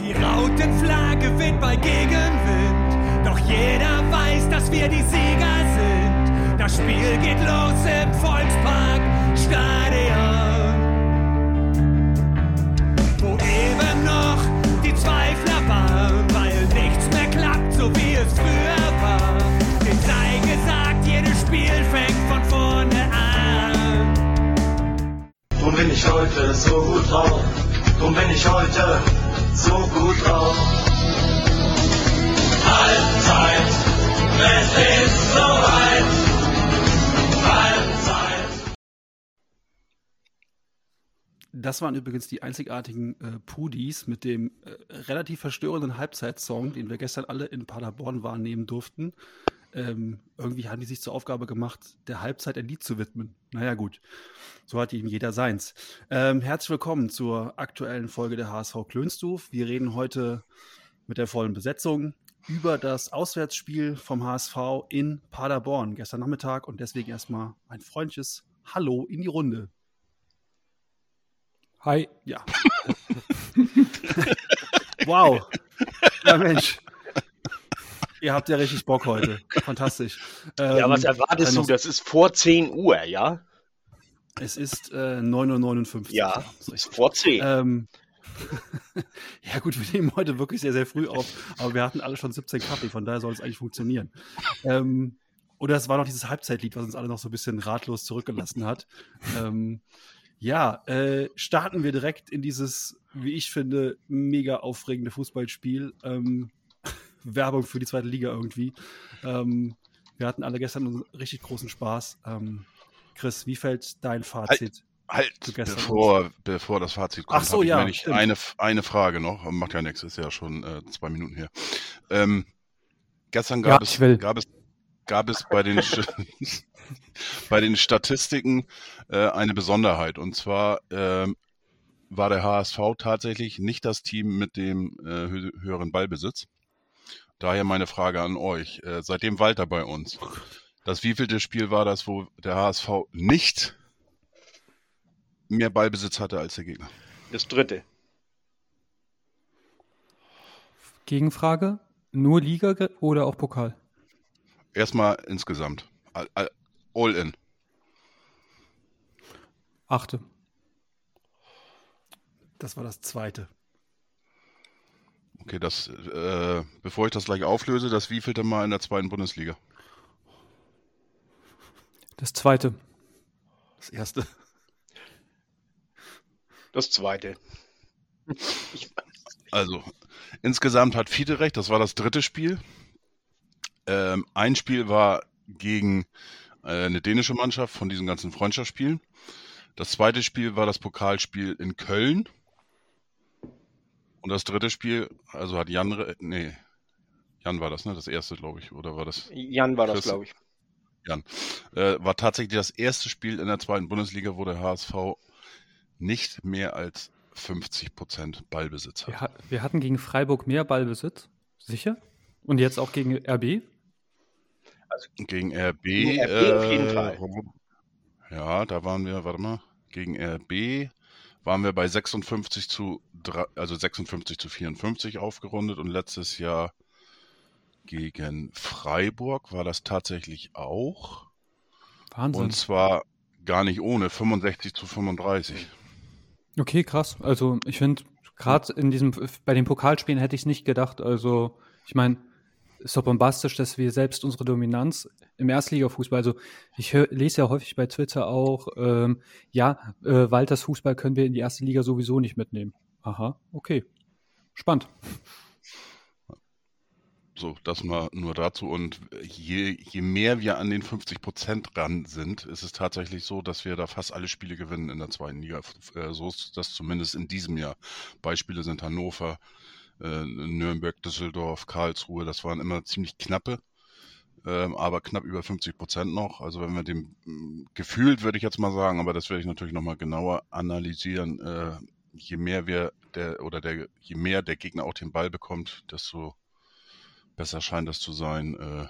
Die Rautenflagge weht bei Gegenwind, doch jeder weiß, dass wir die Sieger sind. Das Spiel geht los im Volkspark Stadion, wo eben noch die Zweifler waren, weil nichts mehr klappt, so wie es früher war. Dem sei gesagt, jedes Spiel fängt von vorne an. Drum bin ich heute so gut drauf. Drum bin ich heute so gut drauf. Halbzeit, es ist soweit. Das waren übrigens die einzigartigen äh, Pudis mit dem äh, relativ verstörenden Halbzeitsong, den wir gestern alle in Paderborn wahrnehmen durften. Ähm, irgendwie haben die sich zur Aufgabe gemacht, der Halbzeit ein Lied zu widmen. Naja, gut. So hat eben jeder seins. Ähm, herzlich willkommen zur aktuellen Folge der HSV Klönstuf. Wir reden heute mit der vollen Besetzung über das Auswärtsspiel vom HSV in Paderborn gestern Nachmittag und deswegen erstmal ein freundliches Hallo in die Runde. Hi. Ja. wow. Ja, Mensch. Ihr habt ja richtig Bock heute. Fantastisch. Ja, was Ähm, erwartest du? Das ist vor 10 Uhr, ja? Es ist äh, 9.59 Uhr. Ja, richtig. ist vor 10. Ähm, ja gut, wir nehmen heute wirklich sehr, sehr früh auf, aber wir hatten alle schon 17 Kaffee, von daher soll es eigentlich funktionieren. Ähm, oder es war noch dieses Halbzeitlied, was uns alle noch so ein bisschen ratlos zurückgelassen hat. Ähm, ja, äh, starten wir direkt in dieses, wie ich finde, mega aufregende Fußballspiel. Ähm, Werbung für die zweite Liga irgendwie. Ähm, wir hatten alle gestern einen richtig großen Spaß. Ähm, Chris, wie fällt dein Fazit? Halt, zu gestern bevor, bevor das Fazit kommt, Ach so, ich ja, stimmt. eine, eine Frage noch. Macht ja nichts, ist ja schon äh, zwei Minuten her. Ähm, gestern Ja, gab, ich es, will. gab es gab es bei den bei den Statistiken äh, eine Besonderheit und zwar ähm, war der HSV tatsächlich nicht das Team mit dem äh, hö höheren Ballbesitz. Daher meine Frage an euch: äh, Seitdem Walter bei uns, das wievielte Spiel war das, wo der HSV nicht mehr Ballbesitz hatte als der Gegner? Das dritte. Gegenfrage: Nur Liga oder auch Pokal? Erstmal insgesamt. All, all, all in. Achte. Das war das zweite. Okay, das, äh, bevor ich das gleich auflöse, das wievielte Mal in der zweiten Bundesliga? Das zweite. Das erste. Das zweite. Also, insgesamt hat Fiete recht, das war das dritte Spiel. Ähm, ein Spiel war gegen äh, eine dänische Mannschaft von diesen ganzen Freundschaftsspielen. Das zweite Spiel war das Pokalspiel in Köln. Und das dritte Spiel, also hat Jan, nee, Jan war das, ne? Das erste, glaube ich, oder war das? Jan war das, Chris. glaube ich. Äh, war tatsächlich das erste Spiel in der zweiten Bundesliga, wo der HSV nicht mehr als 50 Prozent Ballbesitz Wir, hat. ha- wir hatten gegen Freiburg mehr Ballbesitz. Sicher? Und jetzt auch gegen RB? Gegen RB, Gegen RB auf jeden äh, Fall. Ja, da waren wir, warte mal, gegen RB waren wir bei 56 zu, drei- also 56 zu 54 aufgerundet und letztes Jahr gegen Freiburg war das tatsächlich auch. Wahnsinn. Und zwar gar nicht ohne, 65 zu 35. Okay, krass. Also ich finde, gerade in diesem, bei den Pokalspielen hätte ich es nicht gedacht. Also, ich meine, ist doch bombastisch, dass wir selbst unsere Dominanz im Erstligafußball, also ich hör, lese ja häufig bei Twitter auch, ähm, ja, äh, Walters Fußball können wir in die erste Liga sowieso nicht mitnehmen. Aha, okay. Spannend. So, das mal nur dazu. Und je, je mehr wir an den 50 Prozent ran sind, ist es tatsächlich so, dass wir da fast alle Spiele gewinnen in der zweiten Liga. Äh, So ist das zumindest in diesem Jahr. Beispiele sind Hannover, äh, Nürnberg, Düsseldorf, Karlsruhe. Das waren immer ziemlich knappe, ähm, aber knapp über 50 Prozent noch. Also wenn wir dem mh, gefühlt, würde ich jetzt mal sagen, aber das werde ich natürlich nochmal genauer analysieren. Äh, je mehr wir der oder der, je mehr der Gegner auch den Ball bekommt, desto besser scheint das zu sein. Äh,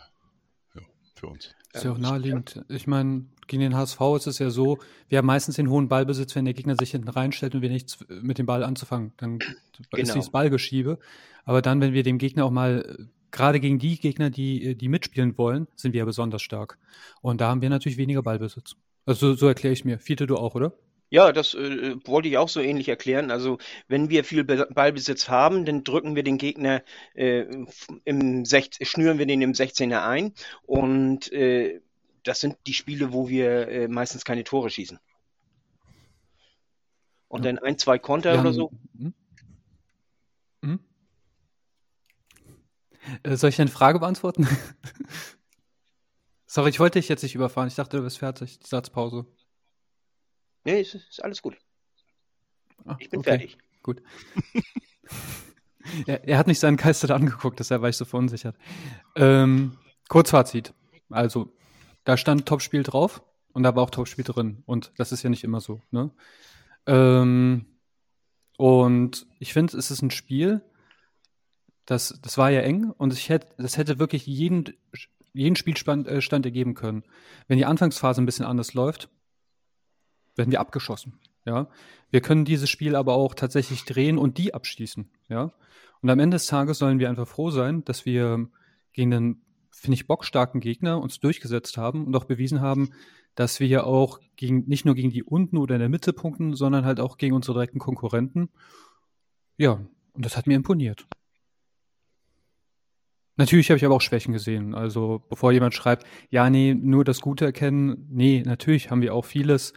ja. für uns. Ist ja auch naheliegend. Ich meine, gegen den HSV ist es ja so, wir haben meistens den hohen Ballbesitz, wenn der Gegner sich hinten reinstellt und wir nichts mit dem Ball anzufangen. Dann ist Genau. dieses Ballgeschiebe. Aber dann, wenn wir dem Gegner auch mal, gerade gegen die Gegner, die, die mitspielen wollen, sind wir ja besonders stark. Und da haben wir natürlich weniger Ballbesitz. Also so, so erkläre ich mir. Fiete, du auch, oder? Ja, das äh, wollte ich auch so ähnlich erklären. Also, wenn wir viel Be Ballbesitz haben, dann drücken wir den Gegner äh, im 16, schnüren wir den im 16er ein. Und äh, das sind die Spiele, wo wir äh, meistens keine Tore schießen. Und Ja. dann ein, zwei Konter Wir oder haben- so. Hm? Äh, Soll ich eine Frage beantworten? Sorry, ich wollte dich jetzt nicht überfahren. Ich dachte, du bist fertig. Satzpause. Nee, ist, ist alles gut. Ah, Ich bin okay, fertig. Gut. er, er hat mich seinen Geist angeguckt, deshalb war ich so verunsichert. Ähm, Kurzfazit. Also, da stand Topspiel drauf und da war auch Topspiel drin. Und das ist ja nicht immer so. Ne? Ähm, und ich finde, es ist ein Spiel, das, das war ja eng und ich hätte, das hätte wirklich jeden, jeden Spielstand äh, Stand ergeben können. Wenn die Anfangsphase ein bisschen anders läuft, werden wir abgeschossen. Ja, wir können dieses Spiel aber auch tatsächlich drehen und die abschließen. Ja, und am Ende des Tages sollen wir einfach froh sein, dass wir gegen einen, finde ich, bockstarken Gegner uns durchgesetzt haben und auch bewiesen haben, dass wir ja auch gegen, nicht nur gegen die unten oder in der Mitte punkten, sondern halt auch gegen unsere direkten Konkurrenten. Ja, und das hat mir imponiert. Natürlich habe ich aber auch Schwächen gesehen. Also, bevor jemand schreibt, ja, nee, nur das Gute erkennen. Nee, natürlich haben wir auch vieles.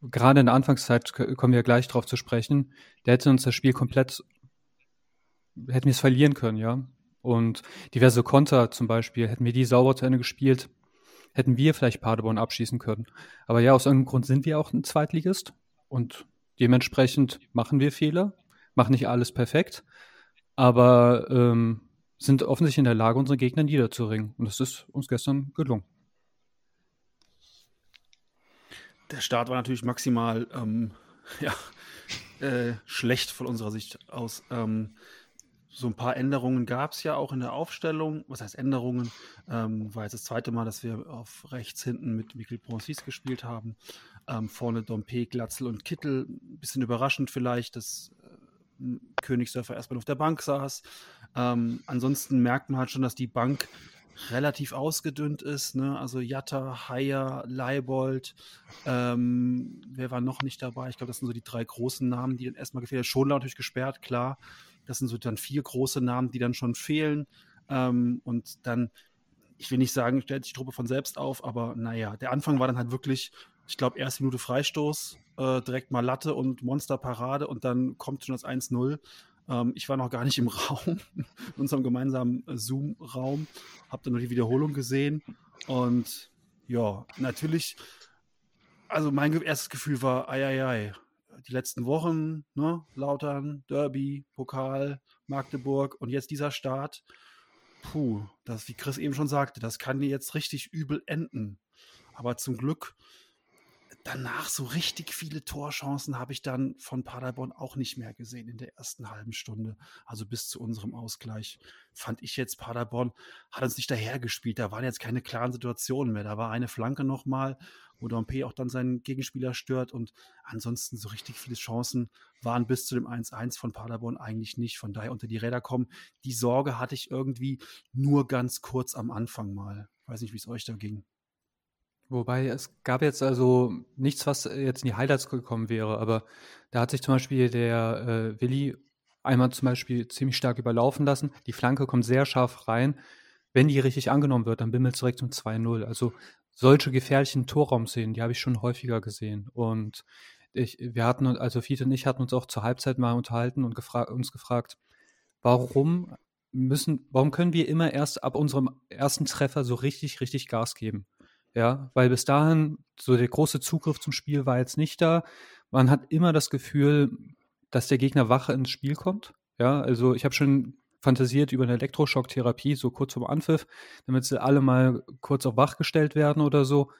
Gerade in der Anfangszeit kommen wir gleich drauf zu sprechen. Der hätte uns das Spiel komplett, hätten wir es verlieren können, ja. Und diverse Konter zum Beispiel, hätten wir die sauber zu Ende gespielt, hätten wir vielleicht Paderborn abschießen können. Aber ja, aus irgendeinem Grund sind wir auch ein Zweitligist und dementsprechend machen wir Fehler, machen nicht alles perfekt, aber ähm, sind offensichtlich in der Lage, unsere Gegner niederzuringen. Und das ist uns gestern gelungen. Der Start war natürlich maximal ähm, ja, äh, schlecht von unserer Sicht aus. Ähm, so ein paar Änderungen gab es ja auch in der Aufstellung. Was heißt Änderungen? Ähm, war jetzt das zweite Mal, dass wir auf rechts hinten mit Mikkel Bronsis gespielt haben. Ähm, vorne Dompe, Glatzel und Kittel. Bisschen überraschend vielleicht, dass äh, Königsdörfer erstmal auf der Bank saß. Ähm, ansonsten merkt man halt schon, dass die Bank relativ ausgedünnt ist. Ne? Also Jatta, Haier, Leibold, ähm, wer war noch nicht dabei? Ich glaube, das sind so die drei großen Namen, die dann erstmal gefehlt haben. Schonlau natürlich gesperrt, klar. Das sind so dann vier große Namen, die dann schon fehlen. Ähm, und dann, ich will nicht sagen, stellt sich die Truppe von selbst auf, aber naja, der Anfang war dann halt wirklich, ich glaube, erste Minute Freistoß, äh, direkt mal Latte und Monsterparade und dann kommt schon das 1-0. Ähm, ich war noch gar nicht im Raum, in unserem gemeinsamen äh, Zoom-Raum, habe dann nur die Wiederholung gesehen und ja, natürlich, also mein erstes Gefühl war, ei, ei, ei, die letzten Wochen, ne, Lautern, Derby, Pokal, Magdeburg und jetzt dieser Start, puh, das, wie Chris eben schon sagte, das kann dir jetzt richtig übel enden. Aber zum Glück danach so richtig viele Torchancen habe ich dann von Paderborn auch nicht mehr gesehen in der ersten halben Stunde. Also bis zu unserem Ausgleich fand ich jetzt Paderborn hat uns nicht dahergespielt. Da waren jetzt keine klaren Situationen mehr. Da war eine Flanke nochmal, wo Dompe auch dann seinen Gegenspieler stört und ansonsten so richtig viele Chancen waren bis zu dem 1-1 von Paderborn eigentlich nicht. Von daher unter die Räder kommen. Die Sorge hatte ich irgendwie nur ganz kurz am Anfang mal. Weiß nicht, wie es euch da ging. Wobei es gab jetzt also nichts, was jetzt in die Highlights gekommen wäre, aber da hat sich zum Beispiel der äh, Willi einmal zum Beispiel ziemlich stark überlaufen lassen. Die Flanke kommt sehr scharf rein. Wenn die richtig angenommen wird, dann bimmelt es direkt um 2-0. Also solche gefährlichen Torraumszenen, die habe ich schon häufiger gesehen. Und ich, wir hatten, also Fiete und ich hatten uns auch zur Halbzeit mal unterhalten und gefra uns gefragt, warum müssen, warum können wir immer erst ab unserem ersten Treffer so richtig, richtig Gas geben? Ja, weil bis dahin so der große Zugriff zum Spiel war jetzt nicht da. Man hat immer das Gefühl, dass der Gegner wache ins Spiel kommt. Ja, also ich habe schon fantasiert über eine Elektroschocktherapie, so kurz vorm Anpfiff, damit sie alle mal kurz auf wach gestellt werden oder so.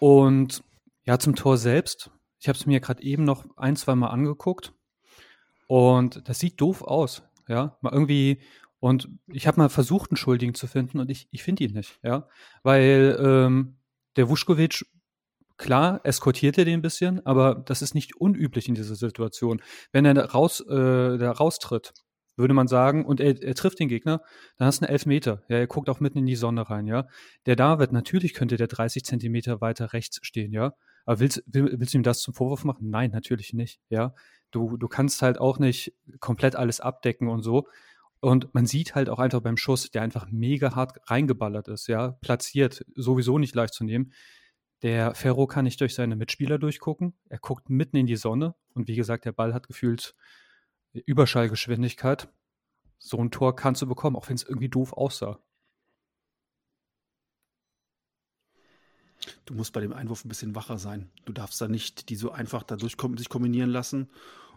Und ja, zum Tor selbst. Ich habe es mir gerade eben noch ein, zwei Mal angeguckt. Und das sieht doof aus. Ja, mal irgendwie Und ich habe mal versucht, einen Schuldigen zu finden und ich, ich finde ihn nicht, ja. Weil ähm, der Vuskovic, klar, eskortiert er den ein bisschen, aber das ist nicht unüblich in dieser Situation. Wenn er raus, äh, da raustritt, würde man sagen, und er, er trifft den Gegner, dann hast du einen Elfmeter. Ja, er guckt auch mitten in die Sonne rein, ja. Der David, natürlich könnte der 30 Zentimeter weiter rechts stehen, ja. Aber willst, will, willst du ihm das zum Vorwurf machen? Nein, natürlich nicht, ja. Du, du kannst halt auch nicht komplett alles abdecken und so. Und man sieht halt auch einfach beim Schuss, der einfach mega hart reingeballert ist, ja, platziert, sowieso nicht leicht zu nehmen. Der Ferro kann nicht durch seine Mitspieler durchgucken. Er guckt mitten in die Sonne und wie gesagt, der Ball hat gefühlt Überschallgeschwindigkeit. So ein Tor kannst du bekommen, auch wenn es irgendwie doof aussah. Du musst bei dem Einwurf ein bisschen wacher sein. Du darfst da nicht die so einfach dadurch sich kombinieren lassen.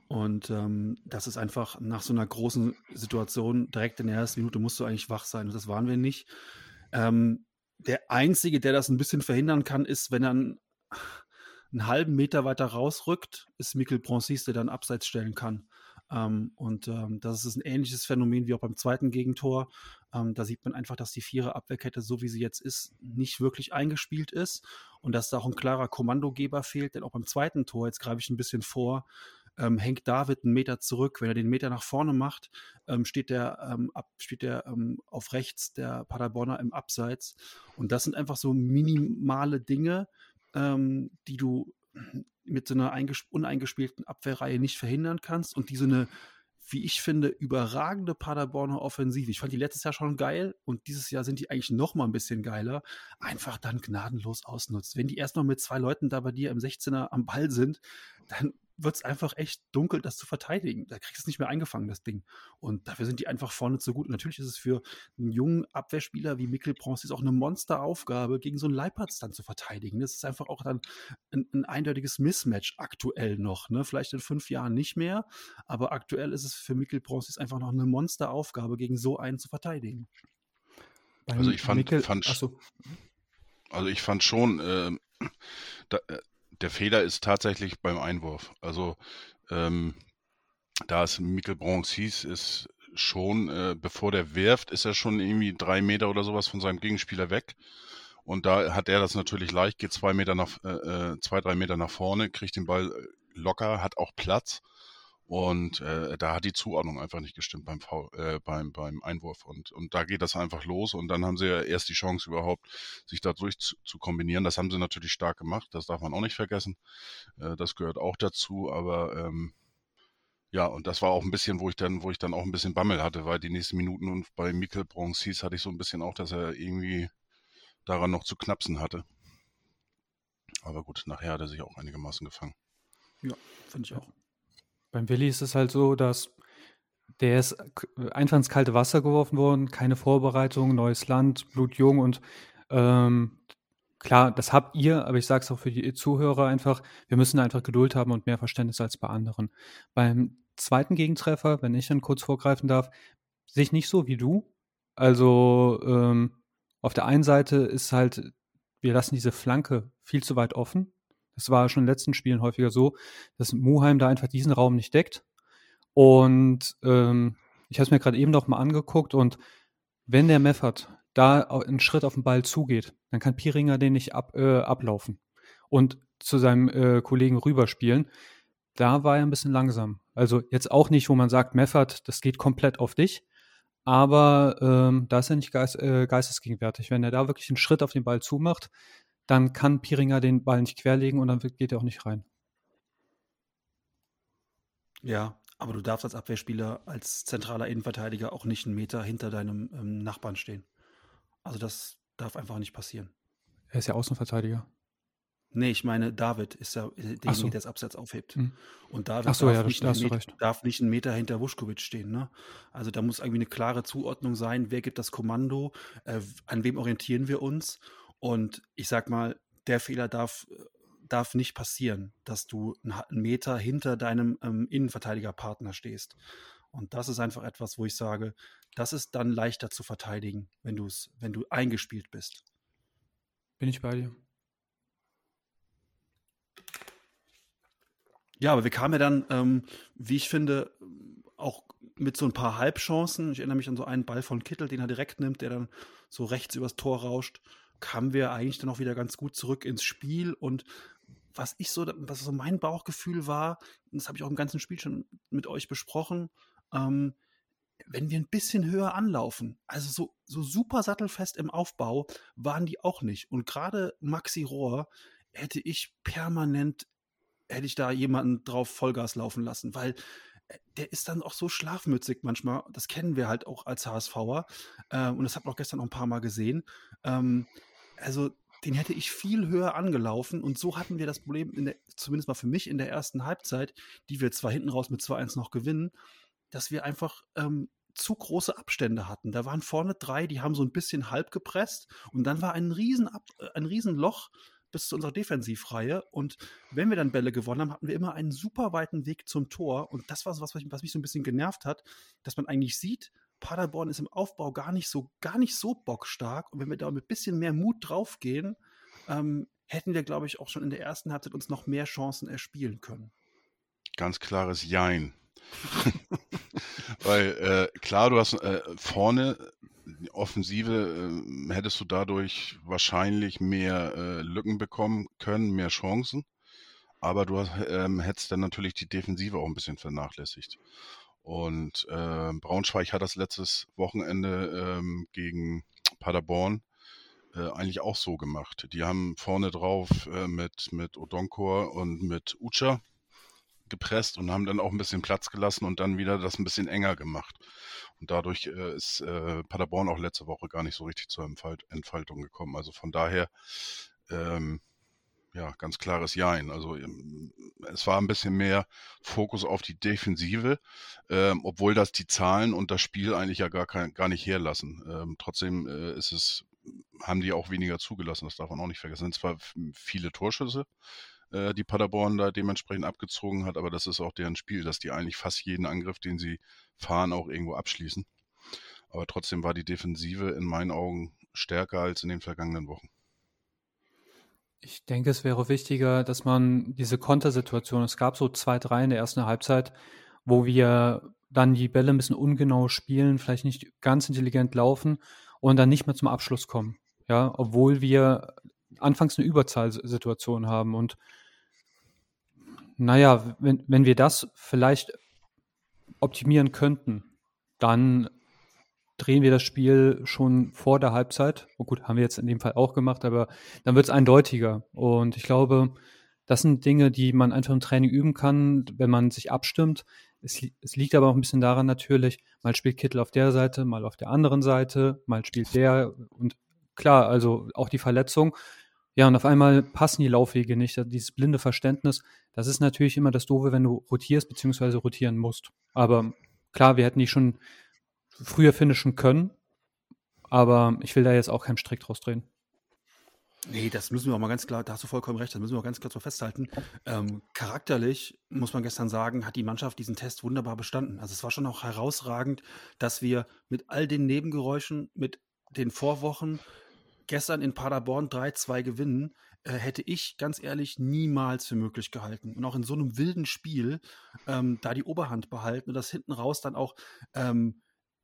Und ähm, das ist einfach nach so einer großen Situation direkt in der ersten Minute musst du eigentlich wach sein. Und das waren wir nicht. Ähm, der Einzige, der das ein bisschen verhindern kann, ist, wenn er einen, einen halben Meter weiter rausrückt, ist Mikkel Bronsis, der dann abseits stellen kann. Ähm, und ähm, das ist ein ähnliches Phänomen wie auch beim zweiten Gegentor. Ähm, da sieht man einfach, dass die Vierer-Abwehrkette, so wie sie jetzt ist, nicht wirklich eingespielt ist und dass da auch ein klarer Kommandogeber fehlt. Denn auch beim zweiten Tor, jetzt greife ich ein bisschen vor, ähm, hängt David einen Meter zurück. Wenn er den Meter nach vorne macht, ähm, steht der, ähm, ab, steht der ähm, auf rechts der Paderborner im Abseits. Und das sind einfach so minimale Dinge, ähm, die du mit so einer uneingespielten Abwehrreihe nicht verhindern kannst und die so eine, wie ich finde, überragende Paderborner Offensive. Ich fand die letztes Jahr schon geil und dieses Jahr sind die eigentlich noch mal ein bisschen geiler. Einfach dann gnadenlos ausnutzt. Wenn die erst noch mit zwei Leuten da bei dir im 16er am Ball sind, dann wird es einfach echt dunkel, das zu verteidigen. Da kriegst du es nicht mehr eingefangen, das Ding. Und dafür sind die einfach vorne zu gut. Und natürlich ist es für einen jungen Abwehrspieler wie Mikkel Bronze auch eine Monsteraufgabe, gegen so einen Leipertz dann zu verteidigen. Das ist einfach auch dann ein, ein eindeutiges Mismatch aktuell noch. Ne? Vielleicht in fünf Jahren nicht mehr, aber aktuell ist es für Mikkel Bronze einfach noch eine Monsteraufgabe, gegen so einen zu verteidigen. Also ich fand, Mikkel, fand also ich fand schon, äh, da, äh, der Fehler ist tatsächlich beim Einwurf. Also ähm, da es Mikkel Bronx hieß, ist schon, äh, bevor der wirft, ist er schon irgendwie drei Meter oder sowas von seinem Gegenspieler weg. Und da hat er das natürlich leicht, geht zwei Meter nach, äh, äh zwei, drei Meter nach vorne, kriegt den Ball locker, hat auch Platz und äh, da hat die Zuordnung einfach nicht gestimmt beim, v äh, beim, beim Einwurf. Und, und da geht das einfach los. Und dann haben sie ja erst die Chance überhaupt, sich dadurch zu, zu kombinieren. Das haben sie natürlich stark gemacht. Das darf man auch nicht vergessen. Äh, das gehört auch dazu. Aber ähm, ja, und das war auch ein bisschen, wo ich dann, wo ich dann auch ein bisschen Bammel hatte, weil die nächsten Minuten und bei Mikkel Bronzis hatte ich so ein bisschen auch, dass er irgendwie daran noch zu knapsen hatte. Aber gut, nachher hat er sich auch einigermaßen gefangen. Ja, finde ich auch. Beim Willi ist es halt so, dass der ist einfach ins kalte Wasser geworfen worden, keine Vorbereitung, neues Land, blutjung und ähm, klar, das habt ihr, aber ich sage es auch für die Zuhörer einfach, wir müssen einfach Geduld haben und mehr Verständnis als bei anderen. Beim zweiten Gegentreffer, wenn ich dann kurz vorgreifen darf, sehe ich nicht so wie du. Also ähm, auf der einen Seite ist halt, wir lassen diese Flanke viel zu weit offen. Es war schon in den letzten Spielen häufiger so, dass Muheim da einfach diesen Raum nicht deckt. Und ähm, ich habe es mir gerade eben noch mal angeguckt und wenn der Meffert da einen Schritt auf den Ball zugeht, dann kann Piringer den nicht ab, äh, ablaufen und zu seinem äh, Kollegen rüberspielen. Da war er ein bisschen langsam. Also jetzt auch nicht, wo man sagt, Meffert, das geht komplett auf dich. Aber ähm, da ist er nicht geist, äh, geistesgegenwärtig. Wenn er da wirklich einen Schritt auf den Ball zumacht, dann kann Piringer den Ball nicht querlegen und dann geht er auch nicht rein. Ja, aber du darfst als Abwehrspieler, als zentraler Innenverteidiger auch nicht einen Meter hinter deinem ähm, Nachbarn stehen. Also das darf einfach nicht passieren. Er ist ja Außenverteidiger. Nee, ich meine, David ist ja derjenige, so. der das Absatz aufhebt. Mhm. Und David so, darf, ja, nicht Meter, darf, nicht einen Meter hinter Wuschkowitsch stehen. Ne? Also da muss irgendwie eine klare Zuordnung sein, wer gibt das Kommando, äh, an wem orientieren wir uns. Und ich sag mal, der Fehler darf, darf nicht passieren, dass du einen Meter hinter deinem ähm, Innenverteidigerpartner stehst. Und das ist einfach etwas, wo ich sage, das ist dann leichter zu verteidigen, wenn du es, wenn du eingespielt bist. Bin ich bei dir. Ja, aber wir kamen ja dann, ähm, wie ich finde, auch mit so ein paar Halbchancen, ich erinnere mich an so einen Ball von Kittel, den er direkt nimmt, der dann so rechts übers Tor rauscht, kamen wir eigentlich dann auch wieder ganz gut zurück ins Spiel und was ich so, was so mein Bauchgefühl war, das habe ich auch im ganzen Spiel schon mit euch besprochen, ähm, wenn wir ein bisschen höher anlaufen, also so, so super sattelfest im Aufbau, waren die auch nicht. Und gerade Maxi Rohr hätte ich permanent, hätte ich da jemanden drauf Vollgas laufen lassen, weil äh, der ist dann auch so schlafmützig manchmal. Das kennen wir halt auch als HSVer. Äh, und das hat man auch gestern auch ein paar Mal gesehen. Ähm, also den hätte ich viel höher angelaufen und so hatten wir das Problem, der, zumindest mal für mich in der ersten Halbzeit, die wir zwar hinten raus mit 2-1 noch gewinnen, dass wir einfach ähm, zu große Abstände hatten. Da waren vorne drei, die haben so ein bisschen halb gepresst und dann war ein riesen, äh, ein riesen bis zu unserer Defensivreihe. Und wenn wir dann Bälle gewonnen haben, hatten wir immer einen super weiten Weg zum Tor. Und das war so was, was mich so ein bisschen genervt hat, dass man eigentlich sieht, Paderborn ist im Aufbau gar nicht so, gar nicht so bockstark. Und wenn wir da mit ein bisschen mehr Mut draufgehen, ähm, hätten wir, glaube ich, auch schon in der ersten Halbzeit uns noch mehr Chancen erspielen können. Ganz klares Jein. Weil äh, klar, du hast äh, vorne Offensive äh, hättest du dadurch wahrscheinlich mehr äh, Lücken bekommen können, mehr Chancen. Aber du hast, ähm, hättest dann natürlich die Defensive auch ein bisschen vernachlässigt. Und äh, Braunschweig hat das letztes Wochenende ähm, gegen Paderborn äh, eigentlich auch so gemacht. Die haben vorne drauf äh, mit, mit Odonkor und mit Ucha gepresst und haben dann auch ein bisschen Platz gelassen und dann wieder das ein bisschen enger gemacht. Und dadurch äh, ist äh, Paderborn auch letzte Woche gar nicht so richtig zur Entfalt Entfaltung gekommen. Also von daher, ähm, ja, ganz klares Jein. Also ähm, es war ein bisschen mehr Fokus auf die Defensive, ähm, obwohl das die Zahlen und das Spiel eigentlich ja gar, kein, gar nicht herlassen. Ähm, trotzdem äh, ist es, haben die auch weniger zugelassen, das darf man auch nicht vergessen. Es sind zwar viele Torschüsse, äh, die Paderborn da dementsprechend abgezogen hat, aber das ist auch deren Spiel, dass die eigentlich fast jeden Angriff, den sie fahren, auch irgendwo abschließen. Aber trotzdem war die Defensive in meinen Augen stärker als in den vergangenen Wochen. Ich denke, es wäre wichtiger, dass man diese Kontersituation, es gab so zwei, drei in der ersten Halbzeit, wo wir dann die Bälle ein bisschen ungenau spielen, vielleicht nicht ganz intelligent laufen und dann nicht mehr zum Abschluss kommen. Ja, obwohl wir anfangs eine Überzahlsituation haben. Und naja, wenn, wenn wir das vielleicht optimieren könnten, dann drehen wir das Spiel schon vor der Halbzeit. Oh gut, haben wir jetzt in dem Fall auch gemacht, aber dann wird es eindeutiger. Und ich glaube, das sind Dinge, die man einfach im Training üben kann, wenn man sich abstimmt. Es, es, liegt aber auch ein bisschen daran natürlich, mal spielt Kittel auf der Seite, mal auf der anderen Seite, mal spielt der und klar, also auch die Verletzung. Ja, und auf einmal passen die Laufwege nicht. Dieses blinde Verständnis, das ist natürlich immer das Doofe, wenn du rotierst bzw. rotieren musst. Aber klar, wir hätten die schon früher finishen können, aber ich will da jetzt auch keinen Strick draus drehen. Nee, das müssen wir auch mal ganz klar, da hast du vollkommen recht, das müssen wir auch ganz klar so festhalten. Ähm, charakterlich, muss man gestern sagen, hat die Mannschaft diesen Test wunderbar bestanden. Also es war schon auch herausragend, dass wir mit all den Nebengeräuschen, mit den Vorwochen gestern in Paderborn 3-2 gewinnen, äh, hätte ich ganz ehrlich niemals für möglich gehalten. Und auch in so einem wilden Spiel ähm, da die Oberhand behalten und das hinten raus dann auch ähm,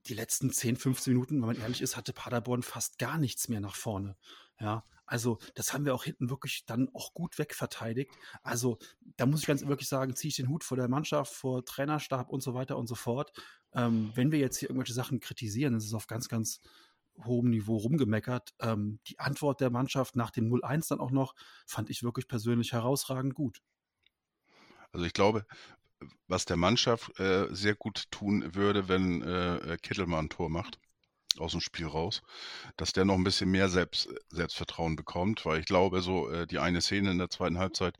die letzten 10, 15 Minuten, wenn man ehrlich ist, hatte Paderborn fast gar nichts mehr nach vorne. Ja, also das haben wir auch hinten wirklich dann auch gut wegverteidigt. Also da muss ich ganz wirklich sagen, ziehe ich den Hut vor der Mannschaft, vor Trainerstab und so weiter und so fort. Ähm, wenn wir jetzt hier irgendwelche Sachen kritisieren, das ist auf ganz, ganz hohem Niveau rumgemeckert. Ähm, die Antwort der Mannschaft nach dem 0-1 dann auch noch, fand ich wirklich persönlich herausragend gut. Also ich glaube, was der Mannschaft äh, sehr gut tun würde, wenn äh, Kittel mal ein Tor macht aus dem Spiel raus, dass der noch ein bisschen mehr Selbst, Selbstvertrauen bekommt, weil ich glaube, so äh, die eine Szene in der zweiten Halbzeit,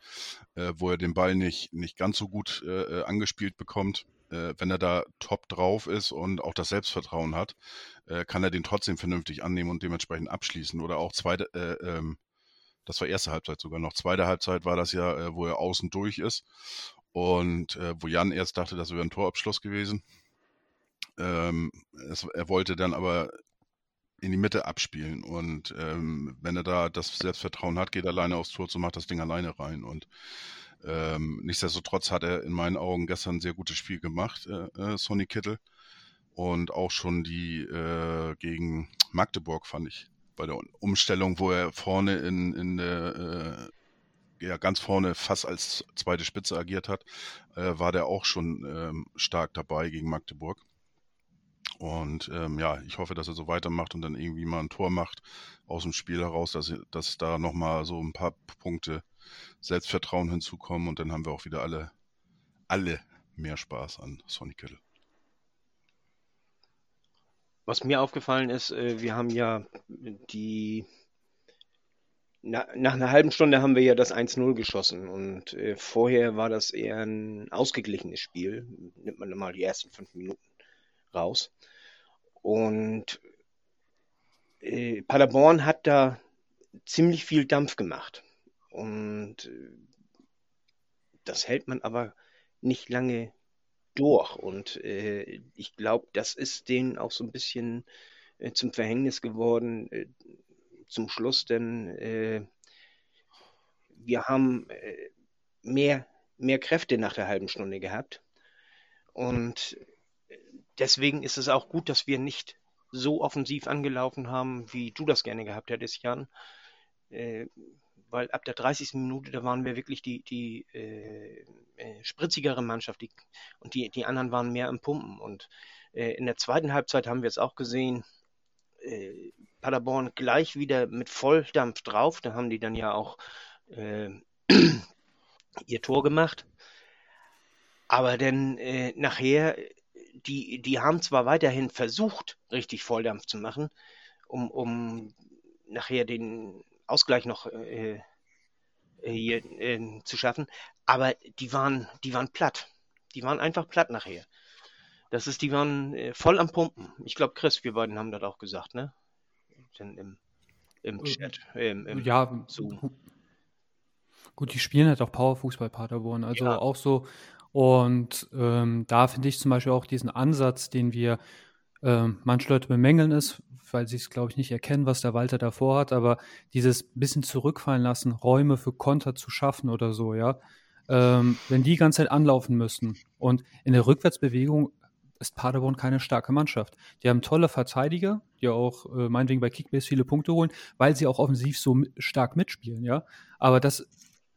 äh, wo er den Ball nicht, nicht ganz so gut äh, äh angespielt bekommt, äh, wenn er da top drauf ist und auch das Selbstvertrauen hat, äh, kann er den trotzdem vernünftig annehmen und dementsprechend abschließen. Oder auch zweite, äh, ähm, das war erste Halbzeit sogar noch. Zweite Halbzeit war das ja, äh, wo er außen durch ist und äh, wo Jan erst dachte, das wäre ein Torabschluss gewesen. Ähm, es, er wollte dann aber in die Mitte abspielen. Und ähm, wenn er da das Selbstvertrauen hat, geht er alleine aufs Tor zu, macht das Ding alleine rein. Und ähm, nichtsdestotrotz hat er in meinen Augen gestern ein sehr gutes Spiel gemacht, äh, äh, Sonny Kittel. Und auch schon die äh, gegen Magdeburg fand ich bei der Umstellung, wo er vorne in, in der, äh, ja, ganz vorne fast als zweite Spitze agiert hat, äh, war der auch schon ähm, stark dabei gegen Magdeburg. Und ähm, ja, ich hoffe, dass er so weitermacht und dann irgendwie mal ein Tor macht aus dem Spiel heraus, dass, dass da nochmal so ein paar Punkte Selbstvertrauen hinzukommen und dann haben wir auch wieder alle, alle mehr Spaß an Sonny Kittle. Was mir aufgefallen ist, äh, wir haben ja die na, nach einer halben Stunde haben wir ja das 1-0 geschossen und äh, vorher war das eher ein ausgeglichenes Spiel. Nimmt man mal die ersten fünf Minuten raus. Und äh, Paderborn hat da ziemlich viel Dampf gemacht. Und äh, das hält man aber nicht lange durch. Und äh, ich glaube, das ist denen auch so ein bisschen äh, zum Verhängnis geworden äh, zum Schluss, denn äh, wir haben äh, mehr, mehr Kräfte nach der halben Stunde gehabt. Und deswegen ist es auch gut, dass wir nicht so offensiv angelaufen haben, wie du das gerne gehabt hättest, Jan. Äh, weil ab der 30. Minute, da waren wir wirklich die, die äh, äh, spritzigere Mannschaft die, und die, die anderen waren mehr am Pumpen. Und äh, in der zweiten Halbzeit haben wir es auch gesehen, äh, Paderborn gleich wieder mit Volldampf drauf. Da haben die dann ja auch äh, ihr Tor gemacht. Aber dann äh, nachher, die, die haben zwar weiterhin versucht, richtig Volldampf zu machen, um, um nachher den Ausgleich noch äh, äh, hier äh, zu schaffen. Aber die waren, die waren platt. Die waren einfach platt nachher. Das ist, die waren äh, voll am Pumpen. Ich glaube, Chris, wir beiden haben das auch gesagt, ne? Im, im äh, Chat. Im, im ja, Zoom. Gut, die spielen halt auch Powerfußball Paderborn. Also ja. auch so. Und ähm, da finde ich zum Beispiel auch diesen Ansatz, den wir ähm, manche Leute bemängeln, ist, weil sie es, glaube ich, nicht erkennen, was der Walter davor hat, aber dieses bisschen zurückfallen lassen, Räume für Konter zu schaffen oder so, ja, ähm, wenn die die ganze Zeit anlaufen müssen und in der Rückwärtsbewegung ist Paderborn keine starke Mannschaft. Die haben tolle Verteidiger, die auch äh, meinetwegen bei Kickbase viele Punkte holen, weil sie auch offensiv so stark mitspielen, ja. Aber das,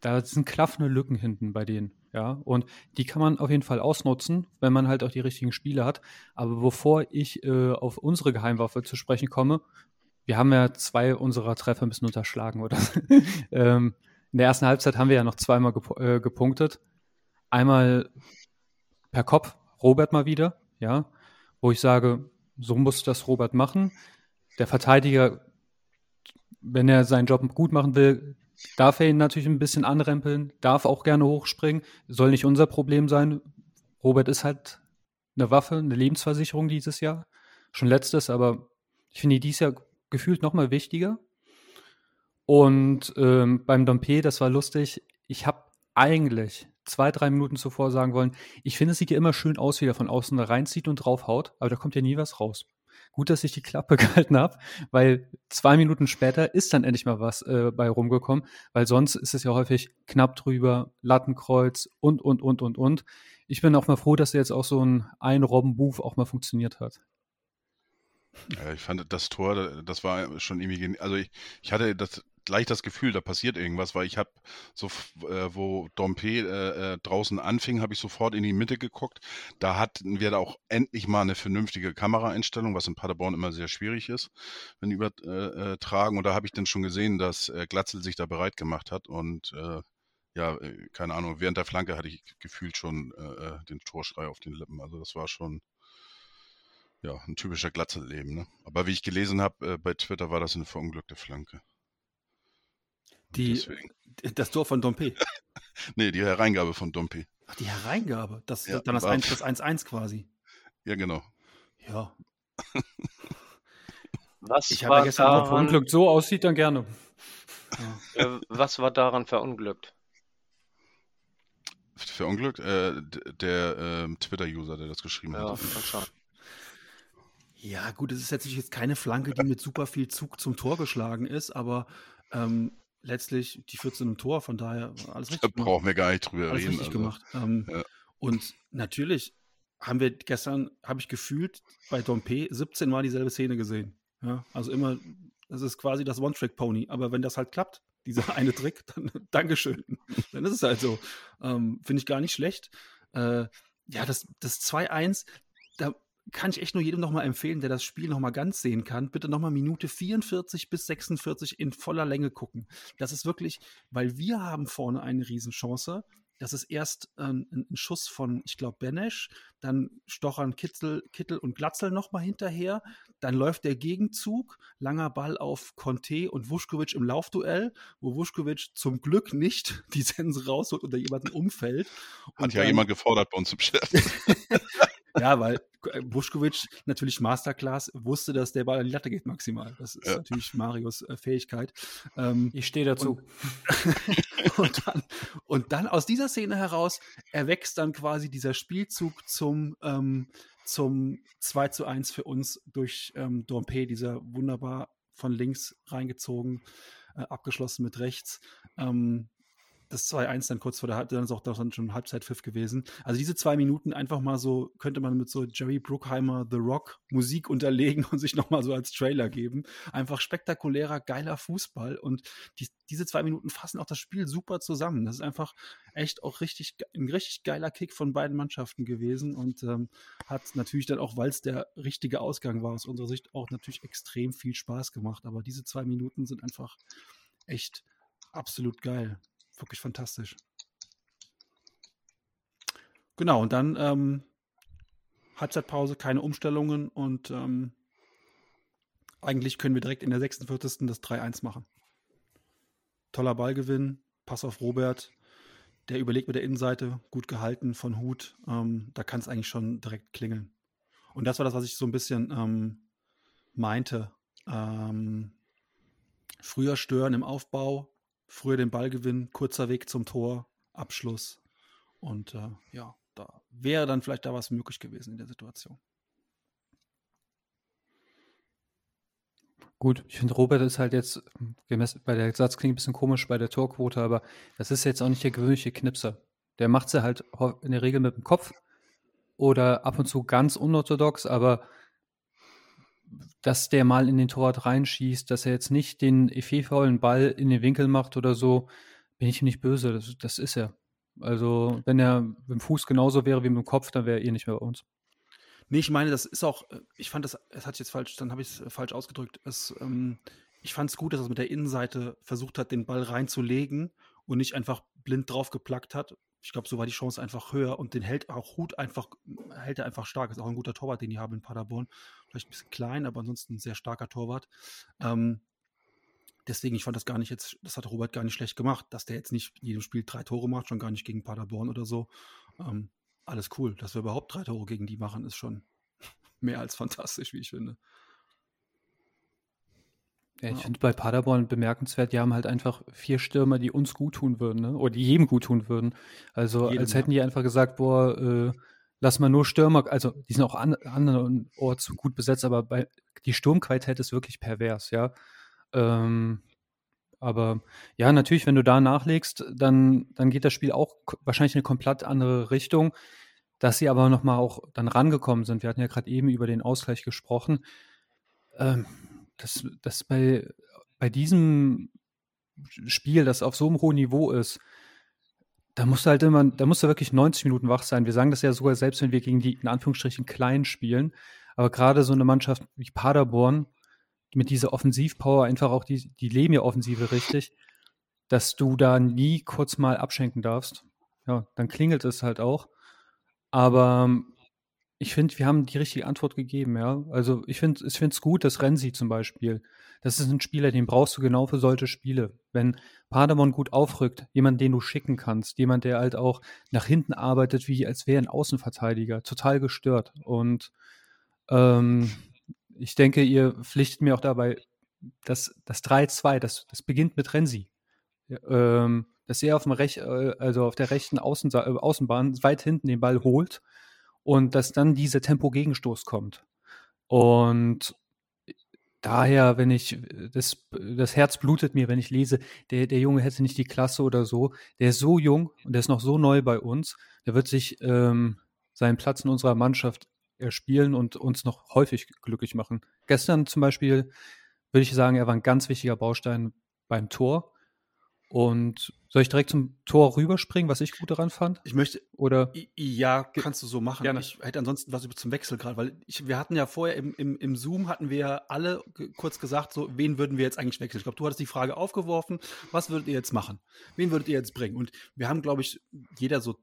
da sind klaffende Lücken hinten bei denen. Ja, und die kann man auf jeden Fall ausnutzen, wenn man halt auch die richtigen Spiele hat. Aber bevor ich äh, auf unsere Geheimwaffe zu sprechen komme, wir haben ja zwei unserer Treffer ein bisschen unterschlagen, oder? ähm, in der ersten Halbzeit haben wir ja noch zweimal gep äh, gepunktet. Einmal per Kopf, Robert mal wieder, ja, wo ich sage, so muss das Robert machen. Der Verteidiger, wenn er seinen Job gut machen will, darf er ihn natürlich ein bisschen anrempeln, darf auch gerne hochspringen, soll nicht unser Problem sein. Robert ist halt eine Waffe, eine Lebensversicherung dieses Jahr. Schon letztes, aber ich finde dieses Jahr gefühlt noch mal wichtiger. Und ähm, beim Dompe, das war lustig. Ich habe eigentlich zwei, drei Minuten zuvor sagen wollen, ich finde, es sieht ja immer schön aus, wie er von außen reinzieht und draufhaut, aber da kommt ja nie was raus. Gut, dass ich die Klappe gehalten habe, weil zwei Minuten später ist dann endlich mal was äh, bei rumgekommen, weil sonst ist es ja häufig knapp drüber, Lattenkreuz und, und, und, und, und. Ich bin auch mal froh, dass jetzt auch so ein Ein-Robben-Booth auch mal funktioniert hat. Ja, ich fand das Tor, das war schon irgendwie, also ich, ich hatte das gleich das Gefühl, da passiert irgendwas, weil ich habe so, äh, wo Dompe äh, äh, draußen anfing, habe ich sofort in die Mitte geguckt. Da hatten wir da auch endlich mal eine vernünftige Kameraeinstellung, was in Paderborn immer sehr schwierig ist, wenn übertragen. Und da habe ich dann schon gesehen, dass äh, Glatzel sich da bereit gemacht hat und äh, ja, äh, keine Ahnung, während der Flanke hatte ich gefühlt schon äh, den Torschrei auf den Lippen. Also das war schon ja, ein typischer Glatzelleben. Ne? Aber wie ich gelesen habe, äh, bei Twitter war das eine verunglückte Flanke. Die, das Tor von Dompe. nee, die Hereingabe von Dompe. Ach, die Hereingabe. Das ja, dann das 1-1 quasi. Ja, genau. Ja. Was ich habe gestern daran, verunglückt. So aussieht, dann gerne. Ja. Äh, was war daran verunglückt? Verunglückt? Äh, der äh, Twitter-User, der das geschrieben ja, hat. Ja, gut, es ist jetzt keine Flanke, die mit super viel Zug zum Tor geschlagen ist, aber ähm, letztlich die 14 im Tor, von daher alles richtig. Da brauchen wir gar nicht drüber alles reden. Richtig also. gemacht. Ähm, ja. Und natürlich haben wir gestern, habe ich gefühlt, bei Dompe 17 Mal dieselbe Szene gesehen. Ja, also immer, das ist quasi das One-Trick-Pony. Aber wenn das halt klappt, dieser eine Trick, dann Dankeschön. Dann ist es halt so. Ähm, Finde ich gar nicht schlecht. Äh, ja, das, das 2-1, da kann ich echt nur jedem nochmal empfehlen, der das Spiel nochmal ganz sehen kann. Bitte nochmal Minute 44 bis 46 in voller Länge gucken. Das ist wirklich, weil wir haben vorne eine Riesenchance. Das ist erst ähm, ein, Schuss von, ich glaube, Benesch, dann stochern Kittel, Kittel und Glatzel nochmal hinterher, dann läuft der Gegenzug, langer Ball auf Conte und Vuskovic im Laufduell, wo Vuskovic zum Glück nicht die Sense rausholt oder jemanden umfällt. Hat ja jemand gefordert bei uns im Chat. ja, weil Buschkowitsch natürlich Masterclass wusste, dass der Ball an die Latte geht maximal. Das ist ja. natürlich Marios äh, Fähigkeit. Ähm, ich stehe dazu. Und, und, dann, und, dann, aus dieser Szene heraus erwächst dann quasi dieser Spielzug zum, ähm, zum 2 zu 1 für uns durch ähm, Dompe, dieser wunderbar von links reingezogen, äh, abgeschlossen mit rechts. Ähm, das 2-1 dann kurz vor der Halbzeit, dann ist auch dann schon Halbzeitpfiff gewesen. Also diese zwei Minuten einfach mal so, könnte man mit so Jerry Bruckheimer The Rock Musik unterlegen und sich nochmal so als Trailer geben. Einfach spektakulärer, geiler Fußball und die, diese zwei Minuten fassen auch das Spiel super zusammen. Das ist einfach echt auch richtig, ein richtig geiler Kick von beiden Mannschaften gewesen und ähm, hat natürlich dann auch, weil es der richtige Ausgang war, aus unserer Sicht auch natürlich extrem viel Spaß gemacht. Aber diese zwei Minuten sind einfach echt absolut geil wirklich fantastisch. Genau, und dann ähm, Halbzeitpause, keine Umstellungen und ähm, eigentlich können wir direkt in der 46. das 3-1 machen. Toller Ballgewinn, Pass auf Robert, der überlegt mit der Innenseite, gut gehalten von Hut. Ähm, da kann es eigentlich schon direkt klingeln. Und das war das, was ich so ein bisschen ähm, meinte. Ähm, früher stören im Aufbau, früher den Ball gewinnen, kurzer Weg zum Tor, Abschluss. Und äh, ja, da wäre dann vielleicht da was möglich gewesen in der Situation. Gut, ich finde, Robert ist halt jetzt, gemessen, bei der Satz klingt ein bisschen komisch bei der Torquote, aber das ist jetzt auch nicht der gewöhnliche Knipser. Der macht sie halt in der Regel mit dem Kopf oder ab und zu ganz unorthodox, aber dass der mal in den Torwart reinschießt, dass er jetzt nicht den effetvollen Ball in den Winkel macht oder so, bin ich nicht böse. Das, das ist er. Also, wenn er mit dem Fuß genauso wäre wie mit dem Kopf, dann wäre er eh nicht mehr bei uns. Nee, ich meine, das ist auch, äh, ich fand das, es hat jetzt falsch, dann habe ich es äh, falsch ausgedrückt. Es, ähm, ich fand es gut, dass er mit der Innenseite versucht hat, den Ball reinzulegen und nicht einfach blind draufgeplackt hat, ich glaube, so war die Chance einfach höher und den hält auch Hut einfach, hält er einfach stark. Ist auch ein guter Torwart, den die haben in Paderborn. Vielleicht ein bisschen klein, aber ansonsten ein sehr starker Torwart. Ähm, deswegen, ich fand das gar nicht jetzt, das hat Robert gar nicht schlecht gemacht, dass der jetzt nicht in jedem Spiel drei Tore macht, schon gar nicht gegen Paderborn oder so. Ähm, alles cool. Dass wir überhaupt drei Tore gegen die machen, ist schon mehr als fantastisch, wie ich finde. Ja, ich finde bei Paderborn bemerkenswert, die haben halt einfach vier Stürmer, die uns gut tun würden, ne? oder die jedem gut tun würden. Also jedem, als hätten die einfach gesagt, boah, äh, lass mal nur Stürmer, also die sind auch an andernorts gut besetzt, aber bei, die Sturmqualität ist wirklich pervers, ja. Ähm, aber ja, natürlich, wenn du da nachlegst, dann, dann geht das Spiel auch wahrscheinlich in eine komplett andere Richtung. Dass sie aber nochmal auch dann rangekommen sind. Wir hatten ja gerade eben über den Ausgleich gesprochen. Ähm, dass, dass bei, bei diesem Spiel, das auf so einem hohen Niveau ist, da musst du halt immer, da musst du wirklich 90 Minuten wach sein. Wir sagen das ja sogar selbst, wenn wir gegen die in Anführungsstrichen kleinen spielen. Aber gerade so eine Mannschaft wie Paderborn mit dieser Offensivpower, einfach auch die, die leben ja Offensive richtig, dass du da nie kurz mal abschenken darfst. Ja, dann klingelt es halt auch. Aber ich finde, wir haben die richtige Antwort gegeben, ja. Also ich finde ich es gut, dass Renzi zum Beispiel, das ist ein Spieler, den brauchst du genau für solche Spiele. Wenn Paderborn gut aufrückt, jemand, den du schicken kannst, jemand, der halt auch nach hinten arbeitet, wie als wäre ein Außenverteidiger, total gestört. Und ähm, ich denke, ihr pflichtet mir auch dabei, dass das 3-2, das, das beginnt mit Renzi. Ähm, dass er auf, dem Rech, äh, also auf der rechten Außen, äh, Außenbahn weit hinten den Ball holt und dass dann dieser Tempo-Gegenstoß kommt. Und daher, wenn ich, das, das Herz blutet mir, wenn ich lese, der, der Junge hätte nicht die Klasse oder so. Der ist so jung und der ist noch so neu bei uns. Der wird sich ähm, seinen Platz in unserer Mannschaft erspielen und uns noch häufig glücklich machen. Gestern zum Beispiel würde ich sagen, er war ein ganz wichtiger Baustein beim Tor. Und soll ich direkt zum Tor rüberspringen, was ich gut daran fand? Ich möchte. Oder? Ja, kannst du so machen. Gerne. Ich hätte ansonsten was über zum Wechsel gerade, weil ich, wir hatten ja vorher im, im, im Zoom hatten wir alle ge- kurz gesagt, so, wen würden wir jetzt eigentlich wechseln? Ich glaube, du hattest die Frage aufgeworfen, was würdet ihr jetzt machen? Wen würdet ihr jetzt bringen? Und wir haben, glaube ich, jeder so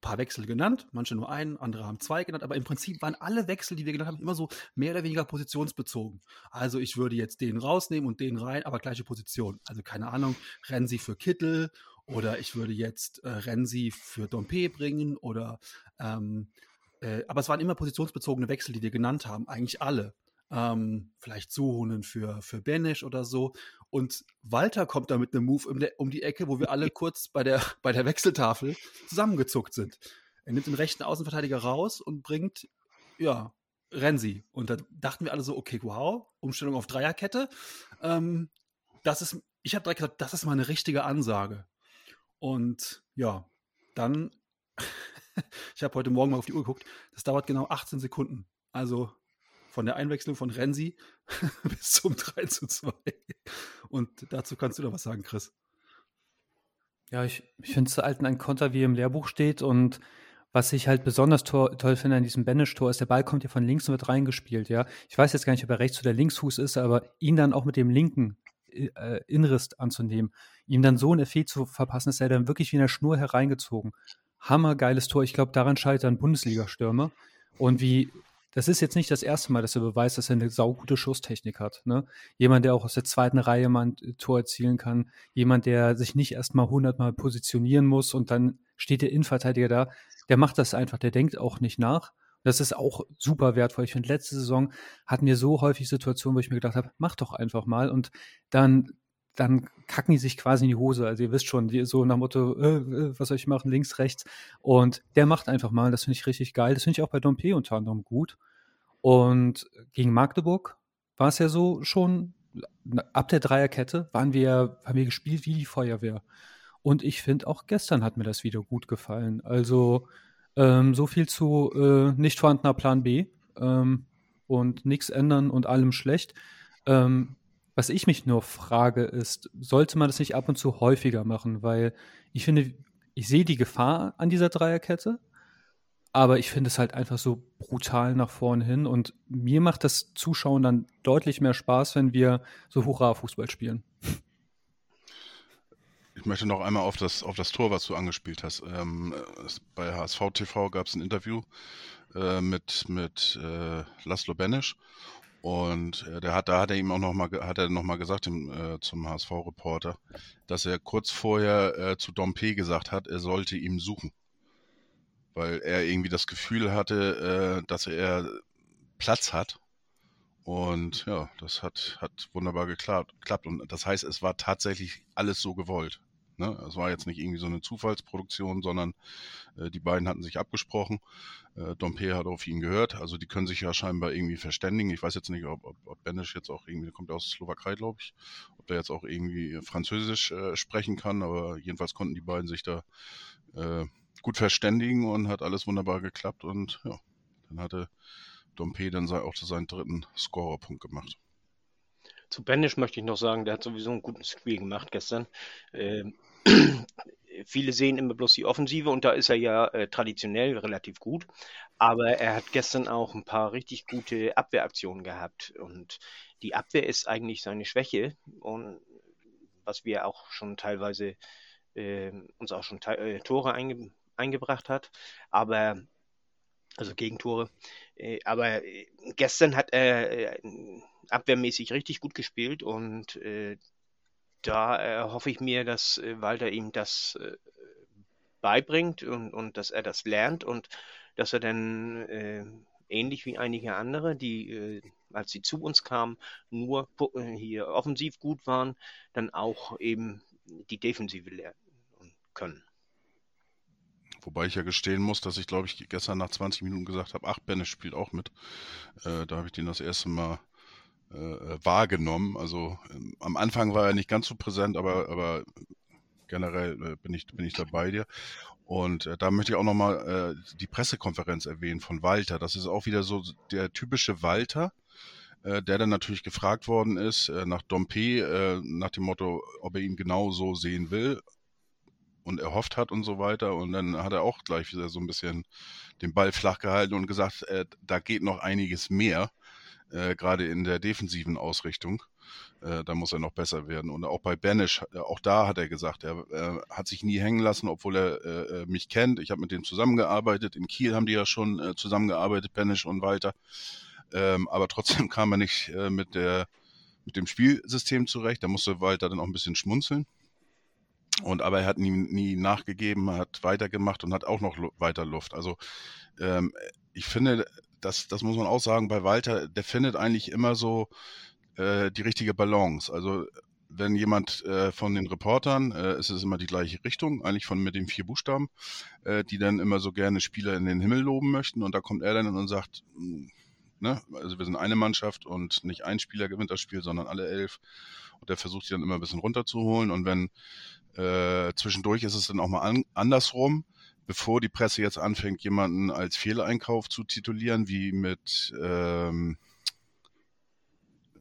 paar Wechsel genannt, manche nur einen, andere haben zwei genannt, aber im Prinzip waren alle Wechsel, die wir genannt haben, immer so mehr oder weniger positionsbezogen. Also ich würde jetzt den rausnehmen und den rein, aber gleiche Position. Also keine Ahnung, Renzi für Kittel oder ich würde jetzt äh, Renzi für Dompe bringen oder ähm, äh, aber es waren immer positionsbezogene Wechsel, die wir genannt haben, eigentlich alle. Ähm, vielleicht Suhunen für, für Benesch oder so. Und Walter kommt da mit einem Move um, um die Ecke, wo wir alle kurz bei der, bei der Wechseltafel zusammengezuckt sind. Er nimmt den rechten Außenverteidiger raus und bringt, ja, Renzi. Und da dachten wir alle so, okay, wow, Umstellung auf Dreierkette. Ähm, das ist, ich habe direkt gesagt, das ist mal eine richtige Ansage. Und ja, dann, ich habe heute Morgen mal auf die Uhr geguckt, das dauert genau 18 Sekunden. Also von der Einwechslung von Renzi bis zum 3 zu 2. Und dazu kannst du da was sagen, Chris. Ja, ich, ich finde es halt ein Konter, wie im Lehrbuch steht. Und was ich halt besonders to toll finde an diesem Banish-Tor ist, der Ball kommt ja von links und wird reingespielt, ja. Ich weiß jetzt gar nicht, ob er rechts oder linksfuß ist, aber ihn dann auch mit dem linken äh, Inriss anzunehmen, ihm dann so ein Effekt zu verpassen, ist er dann wirklich wie eine Schnur hereingezogen. Hammergeiles Tor. Ich glaube, daran scheitern Bundesliga-Stürmer. Und wie, das ist jetzt nicht das erste Mal, dass er beweist, dass er eine saugute Schusstechnik hat. Ne? Jemand, der auch aus der zweiten Reihe mal ein Tor erzielen kann. Jemand, der sich nicht erstmal hundertmal positionieren muss und dann steht der Innenverteidiger da. Der macht das einfach, der denkt auch nicht nach. Das ist auch super wertvoll. Ich finde, letzte Saison hatten wir so häufig Situationen, wo ich mir gedacht habe, mach doch einfach mal. Und dann, dann kacken die sich quasi in die Hose. Also ihr wisst schon, die, so nach dem Motto, äh, äh, was soll ich machen, links, rechts. Und der macht einfach mal. Das finde ich richtig geil. Das finde ich auch bei Dompe unter anderem gut. Und gegen Magdeburg war es ja so schon, ab der Dreierkette waren wir, haben wir gespielt wie die Feuerwehr. Und ich finde, auch gestern hat mir das wieder gut gefallen. Also ähm, so viel zu äh, nicht vorhandener Plan B ähm, und nichts ändern und allem schlecht. Ähm, was ich mich nur frage, ist, sollte man das nicht ab und zu häufiger machen? Weil ich finde, ich sehe die Gefahr an dieser Dreierkette, aber ich finde es halt einfach so brutal nach vorne hin und mir macht das Zuschauen dann deutlich mehr Spaß, wenn wir so Hurra-Fußball spielen. Ich möchte noch einmal auf das, auf das Tor, was du angespielt hast. Ähm, bei HSV TV gab es ein Interview äh, mit, mit äh, Laszlo Benesch und äh, der hat, da hat er ihm auch noch mal, hat er noch mal gesagt dem, äh, zum HSV-Reporter, dass er kurz vorher äh, zu Dompe gesagt hat, er sollte ihn suchen, weil er irgendwie das Gefühl hatte, äh, dass er Platz hat und ja, das hat, hat wunderbar geklappt, geklappt. Und das heißt, es war tatsächlich alles so gewollt. Ne? Es war jetzt nicht irgendwie so eine Zufallsproduktion, sondern äh, die beiden hatten sich abgesprochen. Äh, Dompe hat auf ihn gehört. Also die können sich ja scheinbar irgendwie verständigen. Ich weiß jetzt nicht, ob, ob, ob Benisch jetzt auch irgendwie, der kommt aus Slowakei, glaube ich, ob der jetzt auch irgendwie Französisch äh, sprechen kann. Aber jedenfalls konnten die beiden sich da äh, gut verständigen und hat alles wunderbar geklappt. Und ja, dann hatte Dompe dann auch seinen dritten Scorerpunkt gemacht. Zu Benisch möchte ich noch sagen, der hat sowieso ein gutes Spiel gemacht gestern. Ähm, viele sehen immer bloß die Offensive und da ist er ja äh, traditionell relativ gut. Aber er hat gestern auch ein paar richtig gute Abwehraktionen gehabt. Und die Abwehr ist eigentlich seine Schwäche. Und was wir auch schon teilweise äh, uns auch schon äh, Tore einge eingebracht hat. Aber also Gegentore. Äh, aber äh, gestern hat er äh, abwehrmäßig richtig gut gespielt und da erhoffe ich mir, dass äh, Walter ihm das äh, beibringt und, und dass er das lernt und dass er dann äh, ähnlich wie einige andere, die, äh, als sie zu uns kamen, nur äh, hier offensiv gut waren, dann auch eben die Defensive lernen können. Wobei ich ja gestehen muss, dass ich, glaube ich, gestern nach 20 Minuten gesagt habe, ach, Bennett spielt auch mit. Äh, da habe ich den das erste Mal äh, wahrgenommen. Also ähm, am Anfang war er nicht ganz so präsent, aber, aber generell äh, bin, ich, bin ich da bei dir. Und äh, da möchte ich auch nochmal äh, die Pressekonferenz erwähnen von Walter. Das ist auch wieder so der typische Walter, äh, der dann natürlich gefragt worden ist äh, nach Dompe, äh, nach dem Motto, ob er ihn genau so sehen will und erhofft hat und so weiter. Und dann hat er auch gleich wieder so ein bisschen den Ball flach gehalten und gesagt, äh, da geht noch einiges mehr, äh, gerade in der defensiven Ausrichtung. Äh, da muss er noch besser werden. Und auch bei Banish, äh, auch da hat er gesagt, er äh, hat sich nie hängen lassen, obwohl er äh, mich kennt. Ich habe mit dem zusammengearbeitet. In Kiel haben die ja schon äh, zusammengearbeitet, Banish und Walter. Ähm, aber trotzdem kam er nicht äh, mit, der, mit dem Spielsystem zurecht. Da musste Walter dann auch ein bisschen schmunzeln. Und aber er hat nie, nie nachgegeben, hat weitergemacht und hat auch noch weiter Luft. Also ähm, ich finde, das, das muss man auch sagen, bei Walter, der findet eigentlich immer so äh, die richtige Balance. Also wenn jemand äh, von den Reportern, äh, ist es immer die gleiche Richtung, eigentlich von mit den vier Buchstaben, äh, die dann immer so gerne Spieler in den Himmel loben möchten. Und da kommt er dann und sagt, hm, ne, also wir sind eine Mannschaft und nicht ein Spieler gewinnt das Spiel, sondern alle elf. Und der versucht sie dann immer ein bisschen runterzuholen. Und wenn äh, zwischendurch ist es dann auch mal an, andersrum, bevor die Presse jetzt anfängt, jemanden als Fehleinkauf zu titulieren, wie mit, ähm,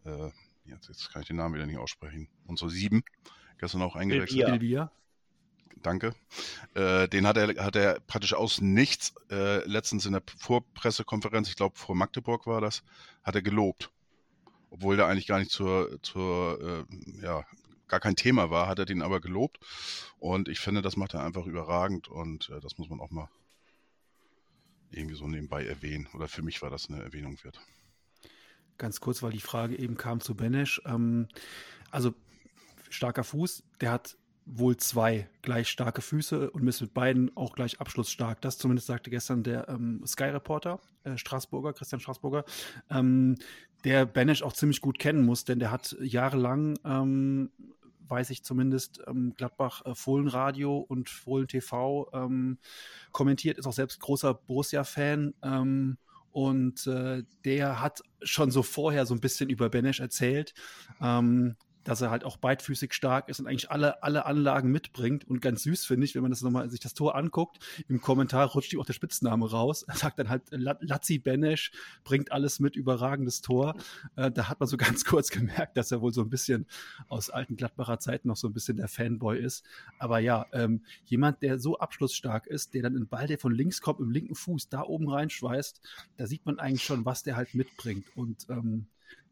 äh, jetzt, jetzt kann ich den Namen wieder nicht aussprechen, unsere sieben, gestern auch eingewechselt. Silvia. Danke. Äh, den hat er, hat er praktisch aus nichts äh, letztens in der Vorpressekonferenz, ich glaube vor Magdeburg war das, hat er gelobt. Obwohl der eigentlich gar nicht zur, zur äh, ja, gar kein Thema war, hat er den aber gelobt. Und ich finde, das macht er einfach überragend und äh, das muss man auch mal irgendwie so nebenbei erwähnen. Oder für mich war das eine Erwähnung wert. Ganz kurz, weil die Frage eben kam zu Benesch. Ähm, also starker Fuß, der hat wohl zwei gleich starke Füße und ist mit beiden auch gleich abschlussstark. Das zumindest sagte gestern der ähm, Sky-Reporter, äh, Straßburger, Christian Straßburger, ähm, der Benesch auch ziemlich gut kennen muss, denn der hat jahrelang ähm, weiß ich zumindest, ähm, Gladbach äh, Fohlenradio und Fohlen TV ähm, kommentiert, ist auch selbst großer Borussia-Fan. Ähm, und äh, der hat schon so vorher so ein bisschen über Benesch erzählt. Ähm, dass er halt auch beidfüßig stark ist und eigentlich alle, alle Anlagen mitbringt. Und ganz süß finde ich, wenn man das nochmal sich das Tor anguckt, im Kommentar rutscht ihm auch der Spitzname raus. Er sagt dann halt, Lazzi Benesch bringt alles mit, überragendes Tor. Äh, da hat man so ganz kurz gemerkt, dass er wohl so ein bisschen aus alten Gladbacher Zeiten noch so ein bisschen der Fanboy ist. Aber ja, ähm, jemand, der so abschlussstark ist, der dann einen Ball, der von links kommt, im linken Fuß da oben reinschweißt, da sieht man eigentlich schon, was der halt mitbringt. Und ähm,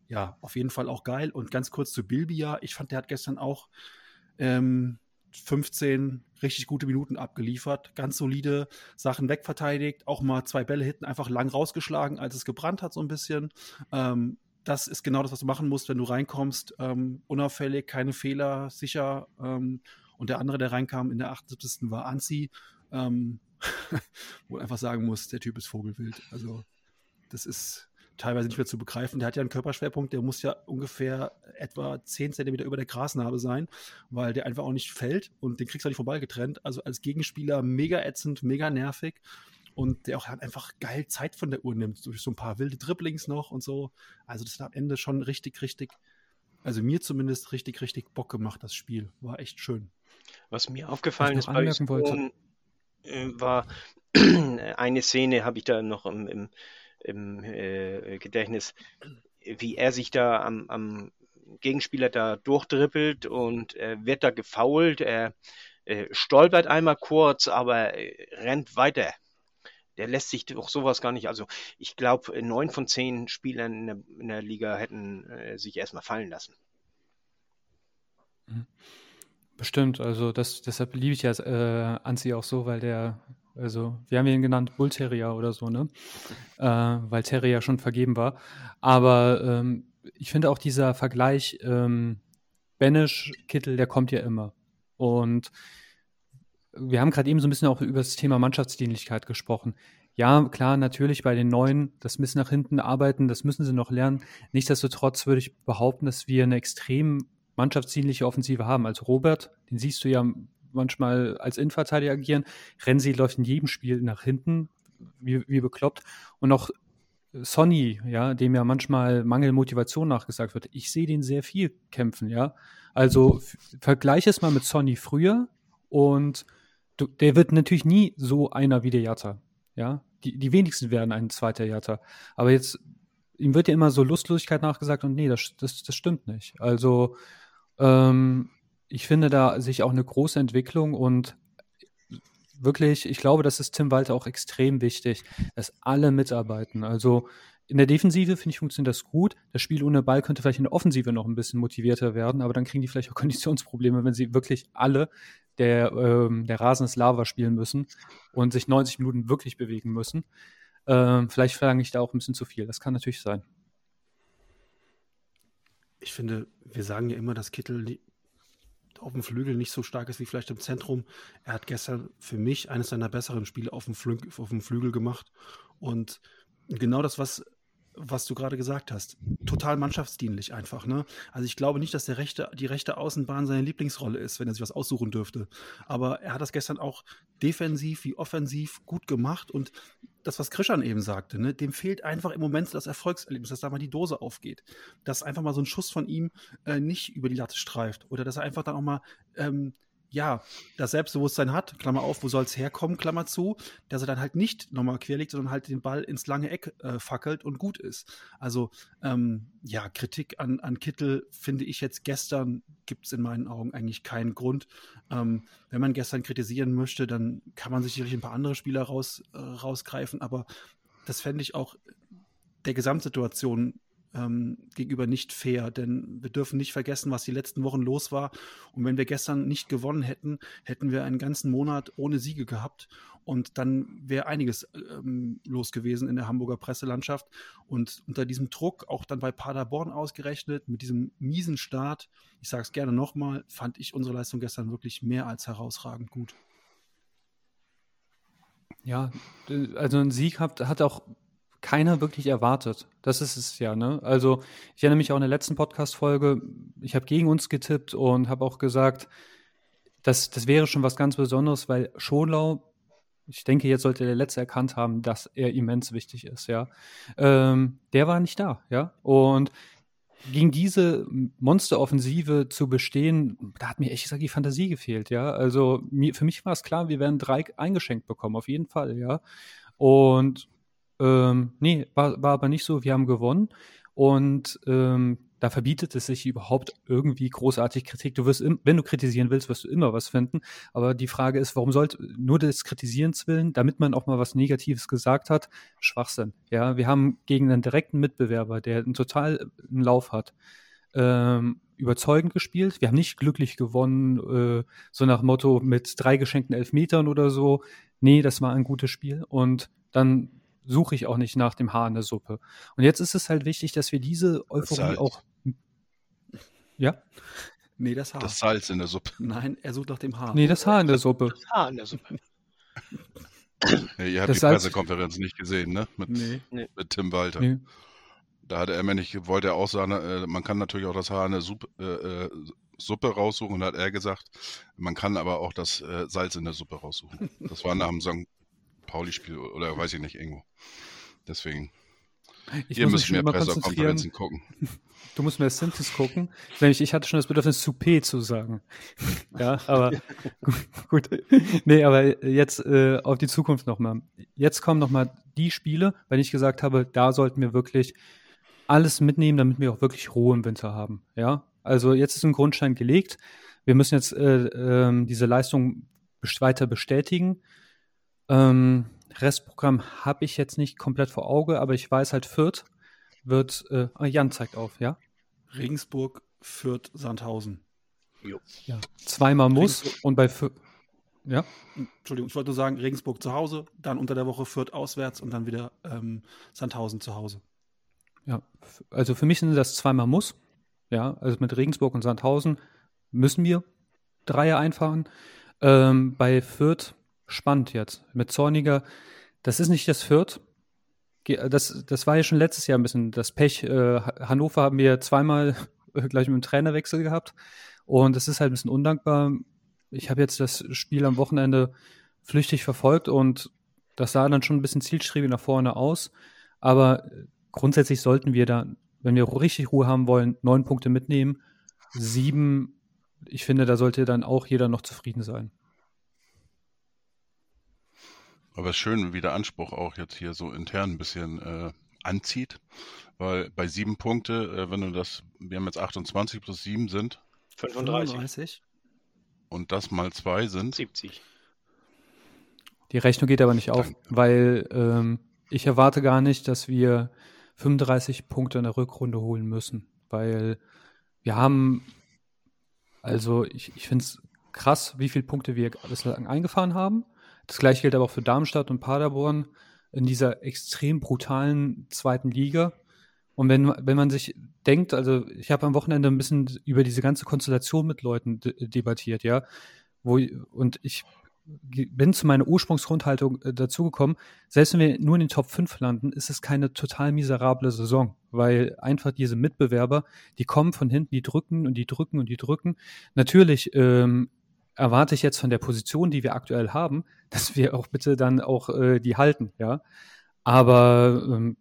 ja, auf jeden Fall auch geil. Und ganz kurz zu Bilbia. Ich fand, der hat gestern auch ähm, 15 richtig gute Minuten abgeliefert. Ganz solide Sachen wegverteidigt. Auch mal zwei Bälle hinten einfach lang rausgeschlagen, als es gebrannt hat, so ein bisschen. Ähm, das ist genau das, was du machen musst, wenn du reinkommst. Ähm, unauffällig, keine Fehler, sicher. Ähm, und der andere, der reinkam in der 78. war Anzi. Ähm, wo man einfach sagen muss, der Typ ist Vogelwild. Also, das ist teilweise nicht mehr zu begreifen. Der hat ja einen Körperschwerpunkt, der muss ja ungefähr etwa 10 cm über der Grasnarbe sein, weil der einfach auch nicht fällt und den kriegst du auch nicht vom Ball getrennt. Also als Gegenspieler mega ätzend, mega nervig und der auch halt einfach geil Zeit von der Uhr nimmt, durch so ein paar wilde Dribblings noch und so. Also das hat am Ende schon richtig, richtig, also mir zumindest richtig, richtig Bock gemacht, das Spiel. War echt schön. Was mir aufgefallen ist bei wollte. Äh, war eine Szene, habe ich da noch im, im im äh, Gedächtnis, wie er sich da am, am Gegenspieler da durchdribbelt und äh, wird da gefault. Er äh, stolpert einmal kurz, aber äh, rennt weiter. Der lässt sich doch sowas gar nicht. Also ich glaube, neun von zehn Spielern in der, in der Liga hätten äh, sich erstmal fallen lassen. Mhm. Bestimmt, also das, deshalb liebe ich ja äh, Anzi auch so, weil der also, wir haben ihn genannt Bull Terrier oder so, ne? Äh, weil Terrier schon vergeben war. Aber ähm, ich finde auch dieser Vergleich ähm, Banish-Kittel, der kommt ja immer. Und wir haben gerade eben so ein bisschen auch über das Thema Mannschaftsdienlichkeit gesprochen. Ja, klar, natürlich bei den Neuen, das müssen nach hinten arbeiten, das müssen sie noch lernen. Nichtsdestotrotz würde ich behaupten, dass wir eine extrem mannschaftsdienliche Offensive haben. Also Robert, den siehst du ja manchmal als Innenverteidiger agieren. Renzi läuft in jedem Spiel nach hinten, wie, wie bekloppt. Und auch Sonny, ja, dem ja manchmal Mangelmotivation nachgesagt wird. Ich sehe den sehr viel kämpfen, ja. Also vergleiche es mal mit Sonny früher Und du, der wird natürlich nie so einer wie der Jatta. Ja, die, die wenigsten werden ein zweiter Jatta. Aber jetzt, ihm wird ja immer so Lustlosigkeit nachgesagt und nee, das, das, das stimmt nicht. Also, ähm, ich finde da sich auch eine große Entwicklung und wirklich, ich glaube, das ist Tim Walter auch extrem wichtig, dass alle mitarbeiten. Also in der Defensive, finde ich, funktioniert das gut. Das Spiel ohne Ball könnte vielleicht in der Offensive noch ein bisschen motivierter werden, aber dann kriegen die vielleicht auch Konditionsprobleme, wenn sie wirklich alle der, ähm, der Rasen ist Lava spielen müssen und sich 90 Minuten wirklich bewegen müssen. Ähm, vielleicht verlange ich da auch ein bisschen zu viel. Das kann natürlich sein. Ich finde, wir sagen ja immer, dass Kittel auf dem Flügel nicht so stark ist wie vielleicht im Zentrum. Er hat gestern für mich eines seiner besseren Spiele auf dem, Flü auf dem Flügel gemacht. Und genau das, was was du gerade gesagt hast. Total mannschaftsdienlich einfach. Ne? Also ich glaube nicht, dass der rechte, die rechte Außenbahn seine Lieblingsrolle ist, wenn er sich was aussuchen dürfte. Aber er hat das gestern auch defensiv wie offensiv gut gemacht und das, was Krishan eben sagte, ne, dem fehlt einfach im Moment das Erfolgserlebnis, dass da mal die Dose aufgeht. Dass einfach mal so ein Schuss von ihm äh, nicht über die Latte streift oder dass er einfach dann auch mal ähm, ja, das Selbstbewusstsein hat, Klammer auf, wo soll es herkommen, Klammer zu, dass er dann halt nicht nochmal querlegt, sondern halt den Ball ins lange Eck äh, fackelt und gut ist. Also, ähm, ja, Kritik an, an Kittel finde ich jetzt gestern, gibt es in meinen Augen eigentlich keinen Grund. Ähm, wenn man gestern kritisieren möchte, dann kann man sicherlich ein paar andere Spieler raus, äh, rausgreifen, aber das fände ich auch der Gesamtsituation ähm, gegenüber nicht fair, denn wir dürfen nicht vergessen, was die letzten Wochen los war. Und wenn wir gestern nicht gewonnen hätten, hätten wir einen ganzen Monat ohne Siege gehabt. Und dann wäre einiges ähm, los gewesen in der Hamburger Presselandschaft. Und unter diesem Druck, auch dann bei Paderborn ausgerechnet, mit diesem miesen Start, ich sage es gerne nochmal, fand ich unsere Leistung gestern wirklich mehr als herausragend gut. Ja, also ein Sieg hat, hat auch keiner wirklich erwartet. Das ist es ja, ne? Also, ich erinnere mich auch in der letzten Podcast-Folge, ich habe gegen uns getippt und habe auch gesagt, das, das wäre schon was ganz Besonderes, weil Schonlau, ich denke, jetzt sollte der Letzte erkannt haben, dass er immens wichtig ist, ja. Ähm, der war nicht da, ja. Und gegen diese Monsteroffensive zu bestehen, da hat mir echt gesagt die Fantasie gefehlt, ja. Also mir, für mich war es klar, wir werden drei eingeschenkt bekommen, auf jeden Fall, ja. Und ähm, nee, war, war aber nicht so. Wir haben gewonnen. Und ähm, da verbietet es sich überhaupt irgendwie großartig Kritik. Du wirst, im, wenn du kritisieren willst, wirst du immer was finden. Aber die Frage ist, warum sollte nur des Kritisierens willen, damit man auch mal was Negatives gesagt hat, Schwachsinn. Ja, wir haben gegen einen direkten Mitbewerber, der einen total einen Lauf hat, ähm, überzeugend gespielt. Wir haben nicht glücklich gewonnen, äh, so nach Motto mit drei geschenkten Elfmetern oder so. Nee, das war ein gutes Spiel. Und dann suche ich auch nicht nach dem Haar in der Suppe. Und jetzt ist es halt wichtig, dass wir diese Euphorie auch. Ja? Nee, das Haar. Das Salz in der Suppe. Nein, er sucht nach dem Haar. Nee, das Haar in der Suppe. Das Haar in der Suppe. Ja, ihr habt Das die Salz- Pressekonferenz nicht gesehen, ne? Mit, Nee. mit Tim Walter. Nee. Da hatte er mir nicht, wollte er auch sagen, äh, man kann natürlich auch das Haar in der Suppe, äh, äh, Suppe raussuchen, und hat er gesagt, man kann aber auch das äh, Salz in der Suppe raussuchen. Das war nach dem St. Pauli-Spiel oder weiß ich nicht, irgendwo. Deswegen, Ich ihr müsst mehr. Pressekonferenzen gucken. Du musst mehr Synthes gucken. Nämlich, ich hatte schon das Bedürfnis, Souper zu sagen. ja, aber gut, gut. Nee, aber jetzt äh, auf die Zukunft nochmal. Jetzt kommen nochmal die Spiele, weil ich gesagt habe, da sollten wir wirklich alles mitnehmen, damit wir auch wirklich Ruhe im Winter haben. Ja, also jetzt ist ein Grundstein gelegt. Wir müssen jetzt äh, ähm, diese Leistung weiter bestätigen. Ähm, Restprogramm habe ich jetzt nicht komplett vor Auge, aber ich weiß halt, Fürth wird, äh, ah, Jan zeigt auf, ja? Regensburg, Fürth, Sandhausen. Ja. Zweimal muss und bei Fürth, ja? Entschuldigung, ich wollte nur sagen, Regensburg zu Hause, dann unter der Woche Fürth auswärts und dann wieder ähm, Sandhausen zu Hause. Ja, also für mich sind das zweimal muss. Ja, also mit Regensburg und Sandhausen müssen wir Dreier einfahren. Ähm, bei Fürth spannend jetzt. Mit Zorniger, das ist nicht das Fürth. Ge- Das, das war ja schon letztes Jahr ein bisschen das Pech. Äh, Ha- Hannover haben wir zweimal gleich mit dem Trainerwechsel gehabt. Und das ist halt ein bisschen undankbar. Ich habe jetzt das Spiel am Wochenende flüchtig verfolgt und das sah dann schon ein bisschen zielstrebig nach vorne aus. Aber grundsätzlich sollten wir da, wenn wir richtig Ruhe haben wollen, neun Punkte mitnehmen. Sieben, ich finde, da sollte dann auch jeder noch zufrieden sein. Aber es ist schön, wie der Anspruch auch jetzt hier so intern ein bisschen äh, anzieht, weil bei sieben Punkte, äh, wenn du das, wir haben jetzt 28 plus sieben sind 35, 35. und das mal zwei sind, 70. Die Rechnung geht aber nicht auf, Danke. weil ähm, ich erwarte gar nicht, dass wir 35 Punkte in der Rückrunde holen müssen, weil wir haben, also ich, ich finde es krass, wie viele Punkte wir bislang eingefahren haben. Das gleiche gilt aber auch für Darmstadt und Paderborn in dieser extrem brutalen zweiten Liga. Und wenn, wenn man sich denkt, also ich habe am Wochenende ein bisschen über diese ganze Konstellation mit Leuten de debattiert, ja, wo und ich bin zu meiner Ursprungsgrundhaltung äh, dazugekommen, selbst wenn wir nur in den Top 5 landen, ist es keine total miserable Saison, weil einfach diese Mitbewerber, die kommen von hinten, die drücken und die drücken und die drücken. Natürlich ähm, erwarte ich jetzt von der Position, die wir aktuell haben, dass wir auch bitte dann auch äh, die halten, ja. Aber ähm,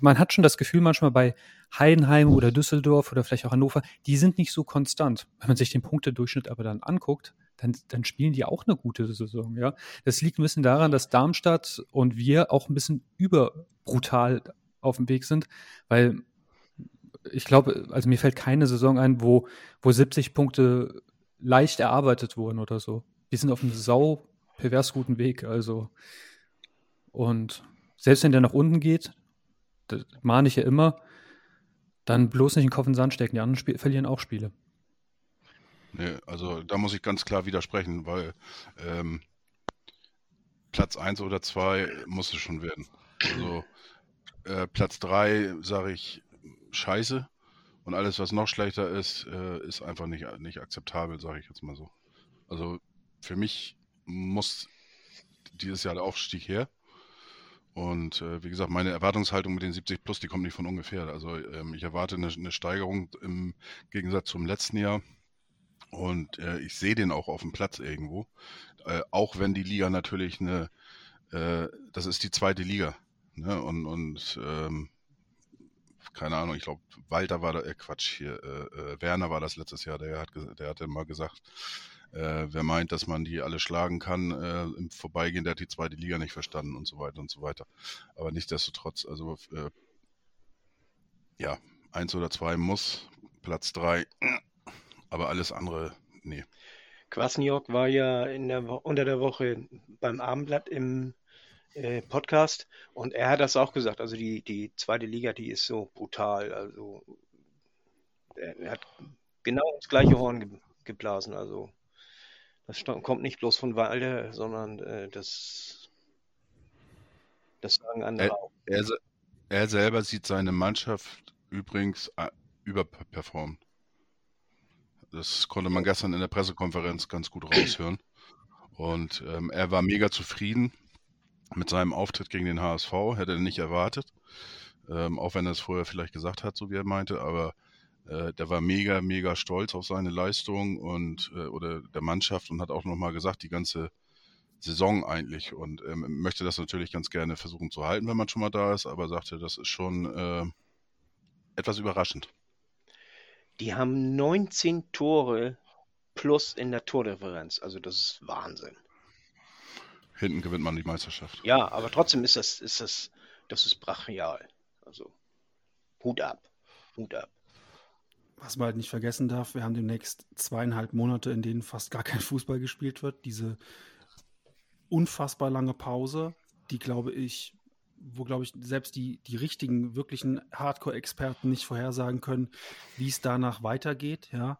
man hat schon das Gefühl manchmal bei Heidenheim oder Düsseldorf oder vielleicht auch Hannover, die sind nicht so konstant. Wenn man sich den Punktedurchschnitt aber dann anguckt, dann, dann spielen die auch eine gute Saison, ja. Das liegt ein bisschen daran, dass Darmstadt und wir auch ein bisschen überbrutal auf dem Weg sind, weil ich glaube, also mir fällt keine Saison ein, wo, wo 70 Punkte leicht erarbeitet wurden oder so. Wir sind auf einem sau pervers guten Weg, also. Und selbst wenn der nach unten geht, das mahne ich ja immer, dann bloß nicht den Kopf in den Sand stecken. Die anderen Spiel verlieren auch Spiele. Nee, also da muss ich ganz klar widersprechen, weil ähm, Platz 1 oder 2 muss es schon werden. Also äh, Platz 3 sage ich scheiße und alles, was noch schlechter ist, äh, ist einfach nicht, nicht akzeptabel, sage ich jetzt mal so. Also für mich muss dieses Jahr der Aufstieg her. Und äh, wie gesagt, meine Erwartungshaltung mit den 70 Plus, die kommt nicht von ungefähr. Also ähm, ich erwarte eine, eine Steigerung im Gegensatz zum letzten Jahr. Und äh, ich sehe den auch auf dem Platz irgendwo. Äh, auch wenn die Liga natürlich eine, äh, das ist die zweite Liga. Ne? Und, und ähm, keine Ahnung, ich glaube, Walter war da, äh, Quatsch, hier, äh, äh, Werner war das letztes Jahr, der hat, der hat dann mal gesagt, äh, wer meint, dass man die alle schlagen kann äh, im Vorbeigehen, der hat die zweite Liga nicht verstanden und so weiter und so weiter. Aber nichtsdestotrotz, also äh, ja, eins oder zwei muss, Platz drei, aber alles andere, nee. Kwasniok war ja in der unter der Woche beim Abendblatt im äh, Podcast und er hat das auch gesagt. Also die, die zweite Liga, die ist so brutal. Also er, er hat genau ins gleiche Horn ge geblasen. Also das kommt nicht bloß von Walde, sondern äh, das, das sagen andere Er, auch. er, er selber sieht seine Mannschaft übrigens äh, überperformen. Das konnte man gestern in der Pressekonferenz ganz gut raushören. Und ähm, er war mega zufrieden mit seinem Auftritt gegen den HSV, hätte er nicht erwartet. Ähm, auch wenn er es vorher vielleicht gesagt hat, so wie er meinte, aber äh, der war mega, mega stolz auf seine Leistung und äh, oder der Mannschaft und hat auch nochmal gesagt, die ganze Saison eigentlich und ähm, möchte das natürlich ganz gerne versuchen zu halten, wenn man schon mal da ist, aber sagte, das ist schon äh, etwas überraschend. Die haben 19 Tore plus in der Tordifferenz. Also das ist Wahnsinn. Hinten gewinnt man die Meisterschaft. Ja, aber trotzdem ist das, ist das, das ist brachial. Also Hut ab. Hut ab. Was man halt nicht vergessen darf, wir haben demnächst zweieinhalb Monate, in denen fast gar kein Fußball gespielt wird. Diese unfassbar lange Pause, die glaube ich, wo glaube ich selbst die, die richtigen, wirklichen Hardcore-Experten nicht vorhersagen können, wie es danach weitergeht. Ja,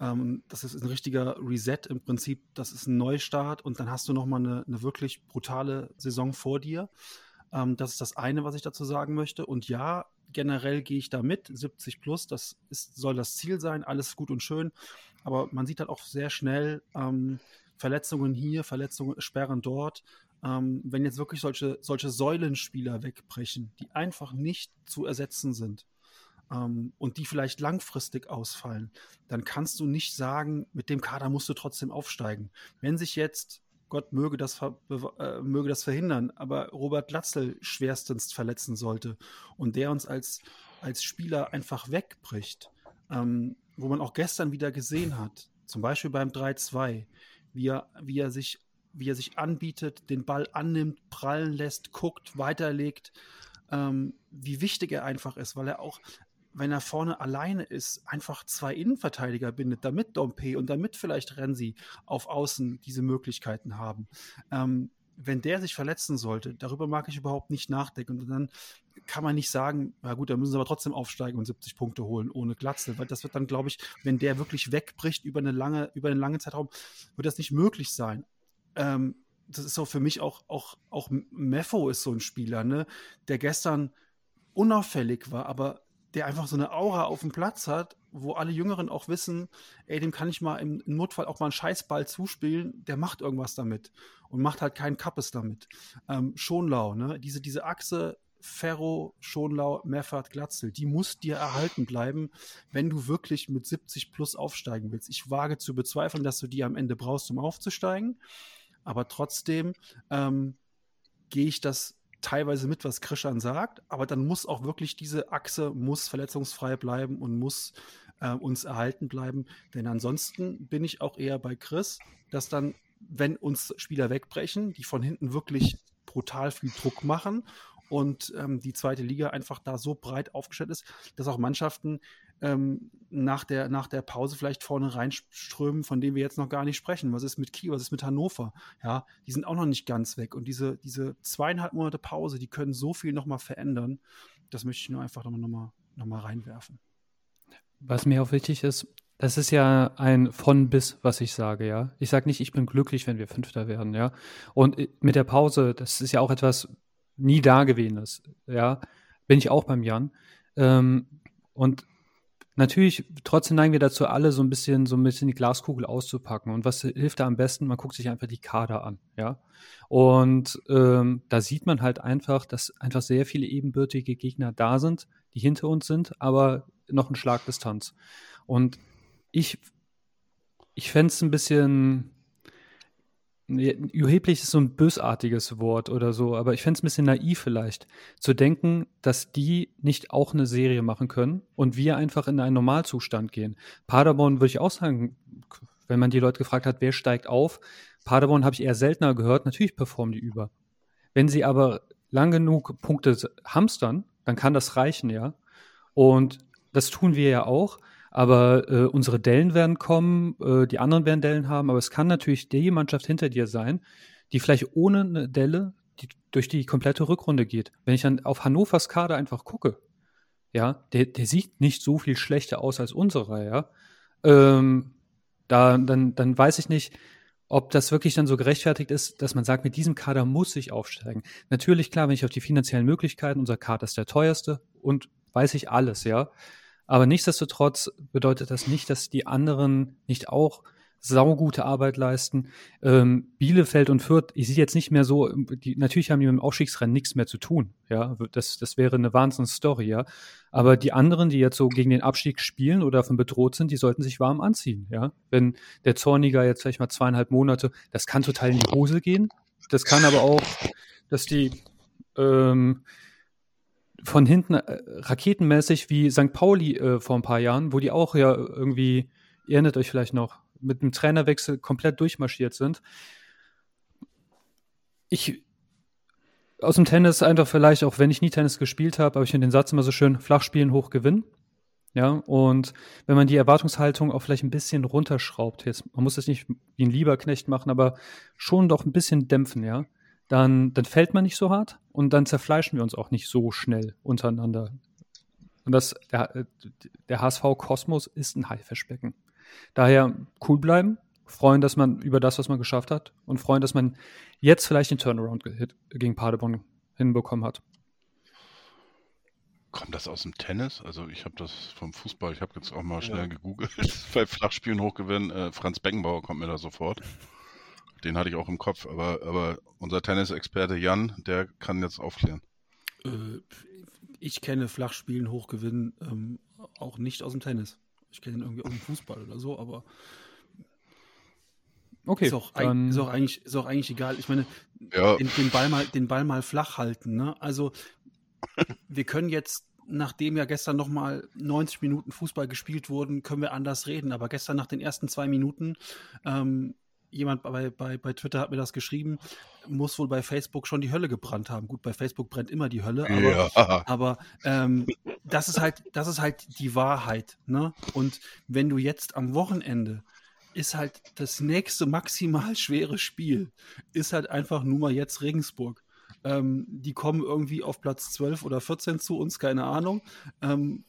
ähm, das ist ein richtiger Reset im Prinzip. Das ist ein Neustart und dann hast du nochmal eine, eine wirklich brutale Saison vor dir. Ähm, das ist das eine, was ich dazu sagen möchte. Und ja, generell gehe ich da mit. 70 plus, das ist, soll das Ziel sein. Alles gut und schön. Aber man sieht halt auch sehr schnell ähm, Verletzungen hier, Verletzungen, Sperren dort. Ähm, wenn jetzt wirklich solche, solche Säulenspieler wegbrechen, die einfach nicht zu ersetzen sind ähm, und die vielleicht langfristig ausfallen, dann kannst du nicht sagen, mit dem Kader musst du trotzdem aufsteigen. Wenn sich jetzt Gott möge das, äh, möge das verhindern, aber Robert Latzel schwerstens verletzen sollte und der uns als, als Spieler einfach wegbricht, ähm, wo man auch gestern wieder gesehen hat, zum Beispiel beim 3-2, wie er, wie er sich wie er sich anbietet, den Ball annimmt, prallen lässt, guckt, weiterlegt, ähm, wie wichtig er einfach ist, weil er auch, wenn er vorne alleine ist, einfach zwei Innenverteidiger bindet, damit Dompe und damit vielleicht Renzi auf Außen diese Möglichkeiten haben. Ähm, wenn der sich verletzen sollte, darüber mag ich überhaupt nicht nachdenken. Und dann kann man nicht sagen, na gut, da müssen sie aber trotzdem aufsteigen und 70 Punkte holen ohne Glatzel, weil das wird dann, glaube ich, wenn der wirklich wegbricht über eine lange, über einen langen Zeitraum, wird das nicht möglich sein. Ähm, das ist so für mich auch, auch, auch Meffo ist so ein Spieler, ne, der gestern unauffällig war, aber der einfach so eine Aura auf dem Platz hat, wo alle Jüngeren auch wissen, ey, dem kann ich mal im, Notfall auch mal einen Scheißball zuspielen, der macht irgendwas damit und macht halt keinen Kappes damit. Ähm, Schonlau, ne? Diese, diese Achse Ferro, Schonlau, Meffert, Glatzel, die muss dir erhalten bleiben, wenn du wirklich mit 70 plus aufsteigen willst. Ich wage zu bezweifeln, dass du die am Ende brauchst, um aufzusteigen. Aber trotzdem ähm, gehe ich das teilweise mit, was Krishan sagt, aber dann muss auch wirklich diese Achse muss verletzungsfrei bleiben und muss äh, uns erhalten bleiben. Denn ansonsten bin ich auch eher bei Chris, dass dann, wenn uns Spieler wegbrechen, die von hinten wirklich brutal viel Druck machen und ähm, die zweite Liga einfach da so breit aufgestellt ist, dass auch Mannschaften ähm, nach, der, nach der Pause vielleicht vorne reinströmen, von denen wir jetzt noch gar nicht sprechen. Was ist mit Kiel, was ist mit Hannover? Ja, die sind auch noch nicht ganz weg. Und diese, diese zweieinhalb Monate Pause, die können so viel nochmal verändern. Das möchte ich nur einfach nochmal noch mal, noch mal reinwerfen. Was mir auch wichtig ist, das ist ja ein von bis, was ich sage, ja. Ich sage nicht, ich bin glücklich, wenn wir Fünfter werden, ja. Und äh, mit der Pause, das ist ja auch etwas nie Dagewesenes, ja. Bin ich auch beim Jan. Ähm, und natürlich, trotzdem neigen wir dazu, alle so ein bisschen, so ein bisschen die Glaskugel auszupacken. Und was hilft da am besten? Man guckt sich einfach die Kader an, ja. Und ähm, da sieht man halt einfach, dass einfach sehr viele ebenbürtige Gegner da sind, die hinter uns sind, aber noch ein Schlagdistanz. Und ich, ich fände es ein bisschen, überheblich ist so ein bösartiges Wort oder so, aber ich fände es ein bisschen naiv vielleicht, zu denken, dass die nicht auch eine Serie machen können und wir einfach in einen Normalzustand gehen. Paderborn würde ich auch sagen, wenn man die Leute gefragt hat, wer steigt auf, Paderborn habe ich eher seltener gehört, natürlich performen die über. Wenn sie aber lang genug Punkte hamstern, dann kann das reichen, ja. Und das tun wir ja auch. Aber äh, unsere Dellen werden kommen, äh, die anderen werden Dellen haben, aber es kann natürlich die Mannschaft hinter dir sein, die vielleicht ohne eine Delle die, durch die komplette Rückrunde geht. Wenn ich dann auf Hannovers Kader einfach gucke, ja, der, der sieht nicht so viel schlechter aus als unsere, ja. Ähm, da, dann, dann weiß ich nicht, ob das wirklich dann so gerechtfertigt ist, dass man sagt, mit diesem Kader muss ich aufsteigen. Natürlich, klar, wenn ich auf die finanziellen Möglichkeiten, unser Kader ist der teuerste und weiß ich alles, ja. Aber nichtsdestotrotz bedeutet das nicht, dass die anderen nicht auch saugute Arbeit leisten. Ähm, Bielefeld und Fürth, ich sehe jetzt nicht mehr so, die, natürlich haben die mit dem Aufstiegsrennen nichts mehr zu tun. Ja, das, das wäre eine Wahnsinns-Story, ja. Aber die anderen, die jetzt so gegen den Abstieg spielen oder davon bedroht sind, die sollten sich warm anziehen, ja. Wenn der Zorniger jetzt vielleicht mal zweieinhalb Monate, das kann total in die Hose gehen. Das kann aber auch, dass die, ähm, von hinten äh, raketenmäßig wie St. Pauli äh, vor ein paar Jahren, wo die auch ja irgendwie, ihr erinnert euch vielleicht noch, mit dem Trainerwechsel komplett durchmarschiert sind. Ich aus dem Tennis einfach vielleicht, auch wenn ich nie Tennis gespielt habe, aber ich finde den Satz immer so schön, flach spielen, hoch gewinnen. Ja, und wenn man die Erwartungshaltung auch vielleicht ein bisschen runterschraubt, jetzt, man muss das nicht wie ein Lieberknecht machen, aber schon doch ein bisschen dämpfen, ja, dann, dann fällt man nicht so hart und dann zerfleischen wir uns auch nicht so schnell untereinander. Und das, der, der HSV-Kosmos ist ein Haifischbecken. Daher cool bleiben, freuen, dass man über das, was man geschafft hat und freuen, dass man jetzt vielleicht den Turnaround gegen Paderborn hinbekommen hat. Kommt das aus dem Tennis? Also ich habe das vom Fußball, ich habe jetzt auch mal schnell ja. gegoogelt, bei Flachspielen hochgewinnen. Äh, Franz Beckenbauer kommt mir da sofort den hatte ich auch im Kopf, aber, aber unser Tennisexperte Jan, der kann jetzt aufklären. Äh, ich kenne Flachspielen, Hochgewinnen ähm, auch nicht aus dem Tennis. Ich kenne ihn irgendwie aus dem Fußball oder so, aber Okay, ist auch, ein, ist auch, eigentlich, ist auch eigentlich egal. Ich meine, ja. den, den, Ball mal, den Ball mal flach halten. Ne? Also wir können jetzt, nachdem ja gestern nochmal 90 Minuten Fußball gespielt wurden, können wir anders reden. Aber gestern nach den ersten zwei Minuten ähm, jemand bei, bei, bei Twitter hat mir das geschrieben, muss wohl bei Facebook schon die Hölle gebrannt haben. Gut, bei Facebook brennt immer die Hölle, aber, Ja. aber ähm, das ist halt, das ist halt die Wahrheit. Ne? Und wenn du jetzt am Wochenende ist halt das nächste maximal schwere Spiel, ist halt einfach nur mal jetzt Regensburg. Ähm, die kommen irgendwie auf Platz 12 oder 14 zu uns, keine Ahnung. Ähm,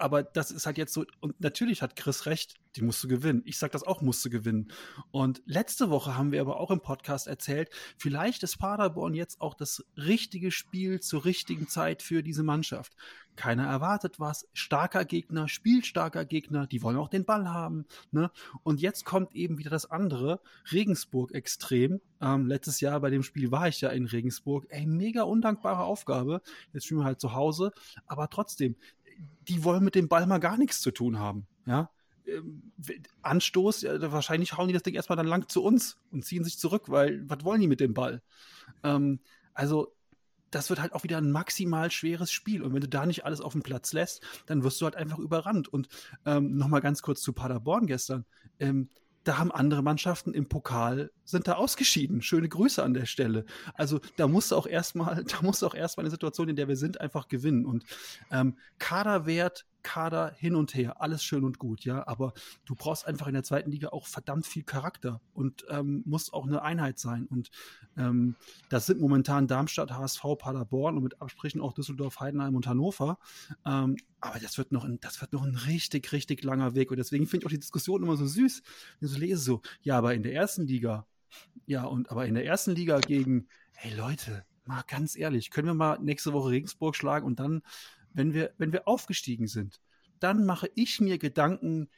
aber das ist halt jetzt so, und natürlich hat Chris recht, die musst du gewinnen. Ich sag das auch, musst du gewinnen. Und letzte Woche haben wir aber auch im Podcast erzählt, vielleicht ist Paderborn jetzt auch das richtige Spiel zur richtigen Zeit für diese Mannschaft. Keiner erwartet was. Starker Gegner, spielstarker Gegner, die wollen auch den Ball haben. Ne? Und jetzt kommt eben wieder das andere, Regensburg extrem. Ähm, letztes Jahr bei dem Spiel war ich ja in Regensburg. Ey, mega undankbare Aufgabe. Jetzt spielen wir halt zu Hause, aber trotzdem, die wollen mit dem Ball mal gar nichts zu tun haben. Ja. Ähm, Anstoß, wahrscheinlich hauen die das Ding erstmal dann lang zu uns und ziehen sich zurück, weil was wollen die mit dem Ball? Ähm, also, das wird halt auch wieder ein maximal schweres Spiel. Und wenn du da nicht alles auf den Platz lässt, dann wirst du halt einfach überrannt. Und ähm, nochmal ganz kurz zu Paderborn gestern. Ähm, da haben andere Mannschaften im Pokal sind da ausgeschieden. Schöne Grüße an der Stelle. Also da muss auch erstmal, da muss auch erstmal eine Situation, in der wir sind, einfach gewinnen. Und ähm, Kaderwert, Kader hin und her, alles schön und gut, ja. Aber du brauchst einfach in der zweiten Liga auch verdammt viel Charakter und ähm, musst auch eine Einheit sein. Und ähm, das sind momentan Darmstadt, HSV, Paderborn und mit Absprechen auch Düsseldorf, Heidenheim und Hannover. Ähm, aber das wird noch ein, das wird noch ein richtig, richtig langer Weg. Und deswegen finde ich auch die Diskussion immer so süß. Wenn ich so lese, so, ja, aber in der ersten Liga, ja, und aber in der ersten Liga gegen, hey Leute, mal ganz ehrlich, können wir mal nächste Woche Regensburg schlagen und dann, wenn wir, wenn wir aufgestiegen sind, dann mache ich mir Gedanken,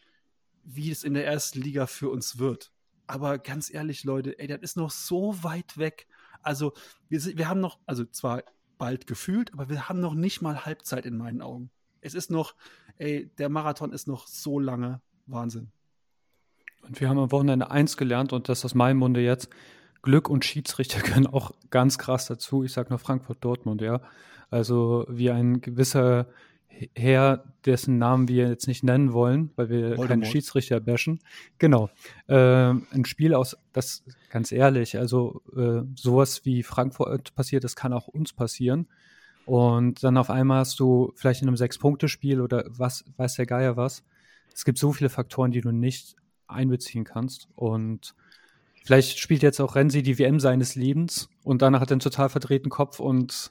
wie es in der ersten Liga für uns wird. Aber ganz ehrlich, Leute, ey, das ist noch so weit weg. Also, wir, wir haben noch, also zwar bald gefühlt, aber wir haben noch nicht mal Halbzeit in meinen Augen. Es ist noch, ey, der Marathon ist noch so lange. Wahnsinn. Und wir haben am Wochenende eins gelernt und das ist aus meinem Munde jetzt. Glück und Schiedsrichter können auch ganz krass dazu. Ich sage nur Frankfurt-Dortmund, ja. Also wie ein gewisser Herr, dessen Namen wir jetzt nicht nennen wollen, weil wir Voldemort. keine Schiedsrichter bashen. Genau. Ähm, ein Spiel aus, das ganz ehrlich, also äh, sowas wie Frankfurt passiert, das kann auch uns passieren. Und dann auf einmal hast du vielleicht in einem Sechs-Punkte-Spiel oder was, weiß der Geier was. Es gibt so viele Faktoren, die du nicht einbeziehen kannst. Und vielleicht spielt jetzt auch Renzi die WM seines Lebens und danach hat er einen total verdrehten Kopf und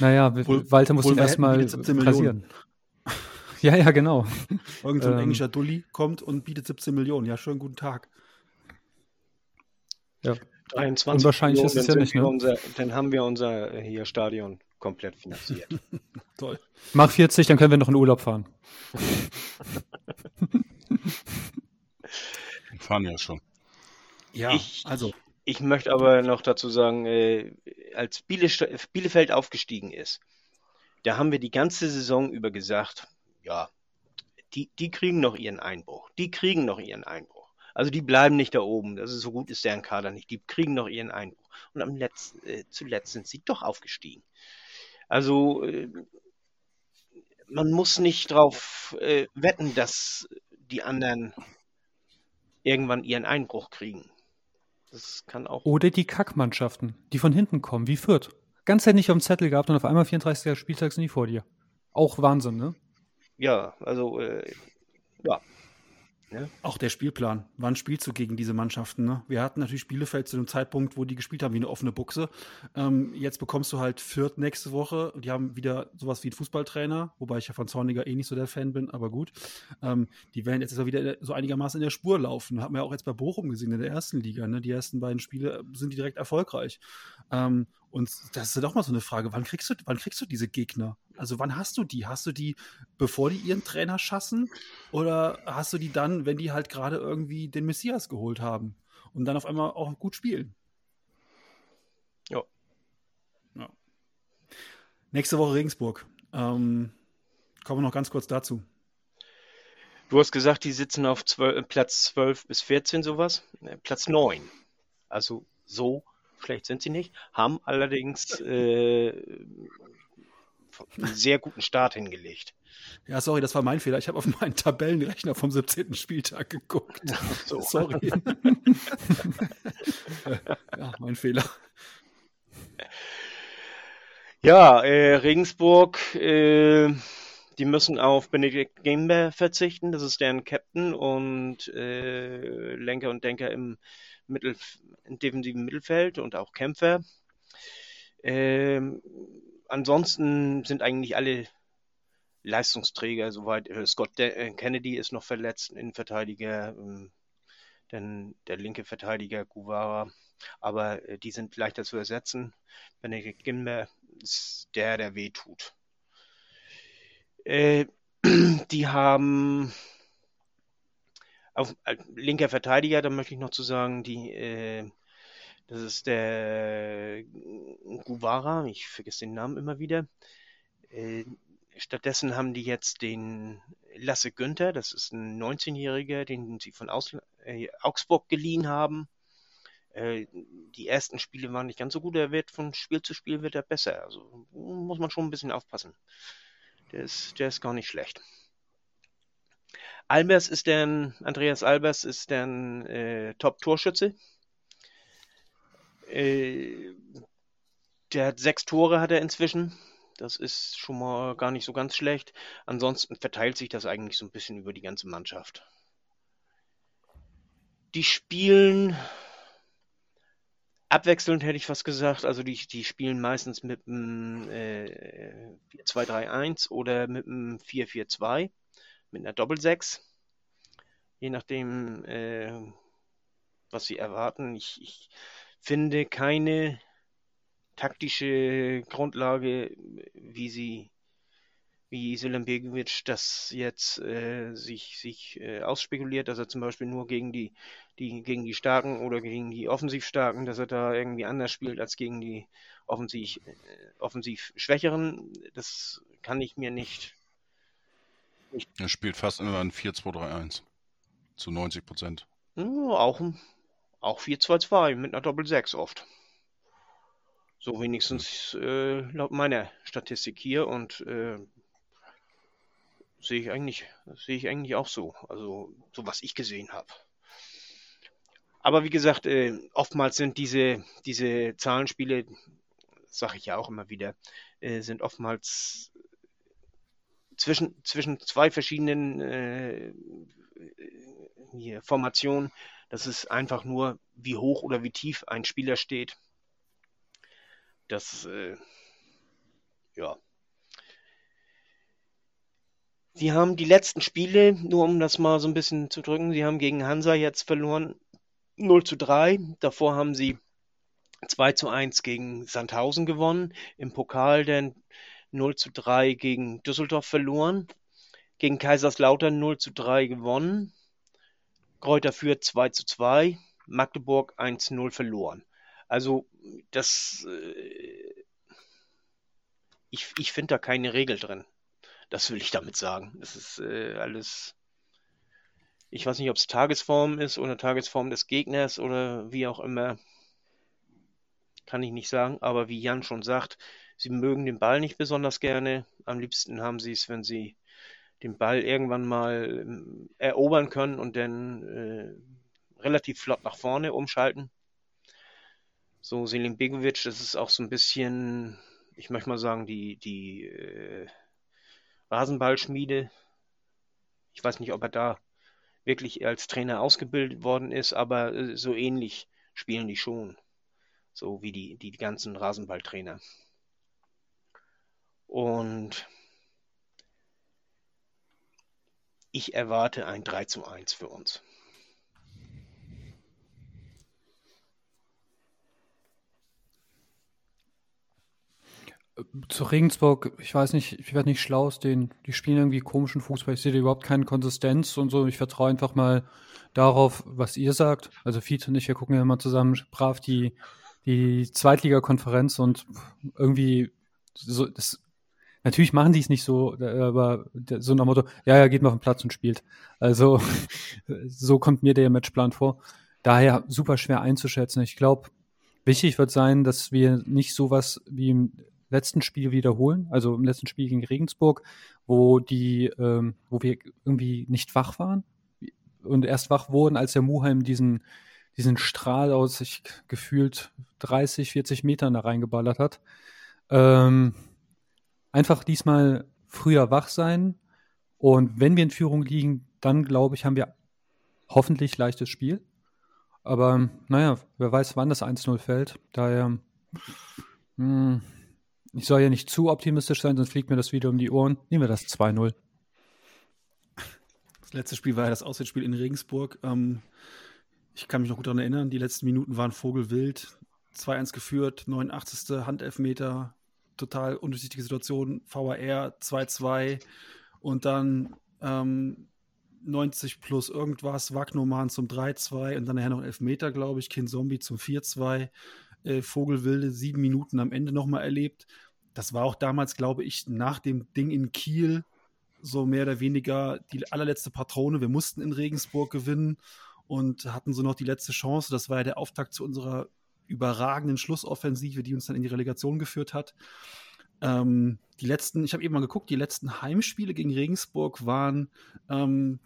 naja, Wohl- Walter muss ihn erstmal hätten die 17 Millionen. rasieren. Ja, ja, genau. Irgend so ein Ähm. englischer Dulli kommt und bietet 17 Millionen. Ja, schönen guten Tag. Ja. 23 Unwahrscheinlich ist es dann ja nicht, ne? Unser, dann haben wir unser äh, hier Stadion komplett finanziert. Toll. Mach 40, dann können wir noch in Urlaub fahren. Wir fahren ja schon. Ja, Ich- also, Ich möchte aber noch dazu sagen, äh, als Bielest Bielefeld aufgestiegen ist, da haben wir die ganze Saison über gesagt, ja, die, die kriegen noch ihren Einbruch. Die kriegen noch ihren Einbruch. Also die bleiben nicht da oben. Das ist so gut ist deren Kader nicht. Die kriegen noch ihren Einbruch. Und am letzten, äh, zuletzt sind sie doch aufgestiegen. Also äh, man muss nicht drauf äh, wetten, dass die anderen irgendwann ihren Einbruch kriegen. Das kann auch Oder die Kackmannschaften, die von hinten kommen, wie Fürth. Ganz Zeit nicht auf dem Zettel gehabt und auf einmal 34. Spieltag sind die vor dir. Auch Wahnsinn, ne? Ja, also äh, ja. Auch der Spielplan. Wann spielst du gegen diese Mannschaften? Ne? Wir hatten natürlich Bielefeld zu dem Zeitpunkt, wo die gespielt haben, wie eine offene Buchse. Ähm, jetzt bekommst du halt Fürth nächste Woche. Die haben wieder sowas wie einen Fußballtrainer, wobei ich ja von Zorniger eh nicht so der Fan bin, aber gut. Ähm, die werden jetzt wieder so einigermaßen in der Spur laufen. Haben wir auch jetzt bei Bochum gesehen in der ersten Liga. Ne? Die ersten beiden Spiele sind die direkt erfolgreich. Ähm, und das ist ja doch mal so eine Frage, wann kriegst du, wann kriegst du diese Gegner? Also wann hast du die? Hast du die, bevor die ihren Trainer schassen? Oder hast du die dann, wenn die halt gerade irgendwie den Messias geholt haben und dann auf einmal auch gut spielen? Ja. ja. Nächste Woche Regensburg. Ähm, kommen wir noch ganz kurz dazu. Du hast gesagt, die sitzen auf 12, äh, Platz 12 bis 14 sowas. Platz 9. Also so schlecht sind sie nicht. Haben allerdings äh, einen sehr guten Start hingelegt. Ja, sorry, das war mein Fehler. Ich habe auf meinen Tabellenrechner vom 17. Spieltag geguckt. So. Sorry. ja, mein Fehler. Ja, äh, Regensburg, äh, die müssen auf Benedikt Gamber verzichten. Das ist deren Captain und äh, Lenker und Denker im, Mittel, im defensiven Mittelfeld und auch Kämpfer. Ähm, ansonsten sind eigentlich alle Leistungsträger soweit. Äh, Scott äh, Kennedy ist noch verletzt, Innenverteidiger, ähm, denn der linke Verteidiger Guvara. Aber äh, die sind leichter zu ersetzen. Benedikt Gimber ist der, der weh tut. Die haben auf linker Verteidiger, da möchte ich noch zu sagen, die, äh, das ist der Guvara, ich vergesse den Namen immer wieder. Äh, stattdessen haben die jetzt den Lasse Günther, das ist ein 19-Jähriger, den sie von Aus äh, Augsburg geliehen haben. Äh, die ersten Spiele waren nicht ganz so gut, er wird von Spiel zu Spiel wird er besser. Also muss man schon ein bisschen aufpassen. Der ist, der ist gar nicht schlecht. Albers ist der, Andreas Albers ist der äh, Top-Torschütze. Äh, der hat sechs Tore hat er inzwischen. Das ist schon mal gar nicht so ganz schlecht. Ansonsten verteilt sich das eigentlich so ein bisschen über die ganze Mannschaft. Die spielen abwechselnd, hätte ich fast gesagt. Also die, die spielen meistens mit einem äh, 4-2-3-1 oder mit einem 4-4-2 mit einer Doppel-6. Je nachdem, äh, was sie erwarten. Ich, ich finde keine taktische Grundlage, wie sie wie Selim Begovic das jetzt äh, sich, sich äh, ausspekuliert, dass er zum Beispiel nur gegen die, die, gegen die Starken oder gegen die Offensivstarken, dass er da irgendwie anders spielt als gegen die offensiv, äh, offensiv Schwächeren. Das kann ich mir nicht. nicht er spielt fast immer ein 4-2-3-1 zu 90 Prozent. Ja, auch, auch 4-2-2 mit einer Doppel-6 oft. So wenigstens äh, laut meiner Statistik hier und äh, sehe ich eigentlich, sehe ich eigentlich auch so. Also, so was ich gesehen habe. Aber wie gesagt, äh, oftmals sind diese, diese Zahlenspiele, sage ich ja auch immer wieder, äh, sind oftmals zwischen, zwischen zwei verschiedenen äh, hier, Formationen. Das ist einfach nur, wie hoch oder wie tief ein Spieler steht. Das, äh, ja. Sie haben die letzten Spiele, nur um das mal so ein bisschen zu drücken, sie haben gegen Hansa jetzt verloren 0 zu 3. Davor haben sie 2 zu 1 gegen Sandhausen gewonnen. Im Pokal dann 0 zu 3 gegen Düsseldorf verloren. Gegen Kaiserslautern 0 zu 3 gewonnen. Kräuter führt 2 zu 2. Magdeburg 1-0 verloren. Also das, äh, ich, ich finde da keine Regel drin. Das will ich damit sagen. Das ist äh, alles, ich weiß nicht, ob es Tagesform ist oder Tagesform des Gegners oder wie auch immer. Kann ich nicht sagen. Aber wie Jan schon sagt, sie mögen den Ball nicht besonders gerne. Am liebsten haben sie es, wenn sie den Ball irgendwann mal ähm, erobern können und dann äh, relativ flott nach vorne umschalten. So, Selim Begovic, das ist auch so ein bisschen, ich möchte mal sagen, die, die äh, Rasenballschmiede. Ich weiß nicht, ob er da wirklich als Trainer ausgebildet worden ist, aber äh, so ähnlich spielen die schon. So wie die, die ganzen Rasenballtrainer. Und ich erwarte ein 3 zu 1 für uns. Zu Regensburg, ich weiß nicht, ich werde nicht schlau aus denen. Die spielen irgendwie komischen Fußball. Ich sehe überhaupt keine Konsistenz und so. Ich vertraue einfach mal darauf, was ihr sagt. Also Fiete und ich, wir gucken ja immer zusammen brav die, die Zweitligakonferenz und irgendwie so, das, natürlich machen die es nicht so, aber so nach Motto, ja, ja, geht mal auf den Platz und spielt. Also so kommt mir der Matchplan vor. Daher super schwer einzuschätzen. Ich glaube, wichtig wird sein, dass wir nicht sowas wie letzten Spiel wiederholen, also im letzten Spiel gegen Regensburg, wo die, ähm, wo wir irgendwie nicht wach waren und erst wach wurden, als der Muheim diesen, diesen Strahl aus sich gefühlt 30, 40 Metern da reingeballert hat. Ähm, einfach diesmal früher wach sein und wenn wir in Führung liegen, dann glaube ich, haben wir hoffentlich leichtes Spiel. Aber naja, wer weiß, wann das 1-0 fällt. Daher, mh, hm, ich soll ja nicht zu optimistisch sein, sonst fliegt mir das wieder um die Ohren. Nehmen wir das 2-0. Das letzte Spiel war ja das Auswärtsspiel in Regensburg. Ähm, ich kann mich noch gut daran erinnern, die letzten Minuten waren Vogelwild. 2-1 geführt, 89. Handelfmeter, total undurchsichtige Situation, VAR 2-2 und dann ähm, 90 plus irgendwas, Wagnoman zum 3-2 und dann nachher noch Elfmeter, glaube ich, Kind Zombie zum 4-2, äh, Vogelwilde sieben Minuten am Ende nochmal erlebt. Das war auch damals, glaube ich, nach dem Ding in Kiel so mehr oder weniger die allerletzte Patrone. Wir mussten in Regensburg gewinnen und hatten so noch die letzte Chance. Das war ja der Auftakt zu unserer überragenden Schlussoffensive, die uns dann in die Relegation geführt hat. Ähm, die letzten, ich habe eben mal geguckt, die letzten Heimspiele gegen Regensburg waren ähm,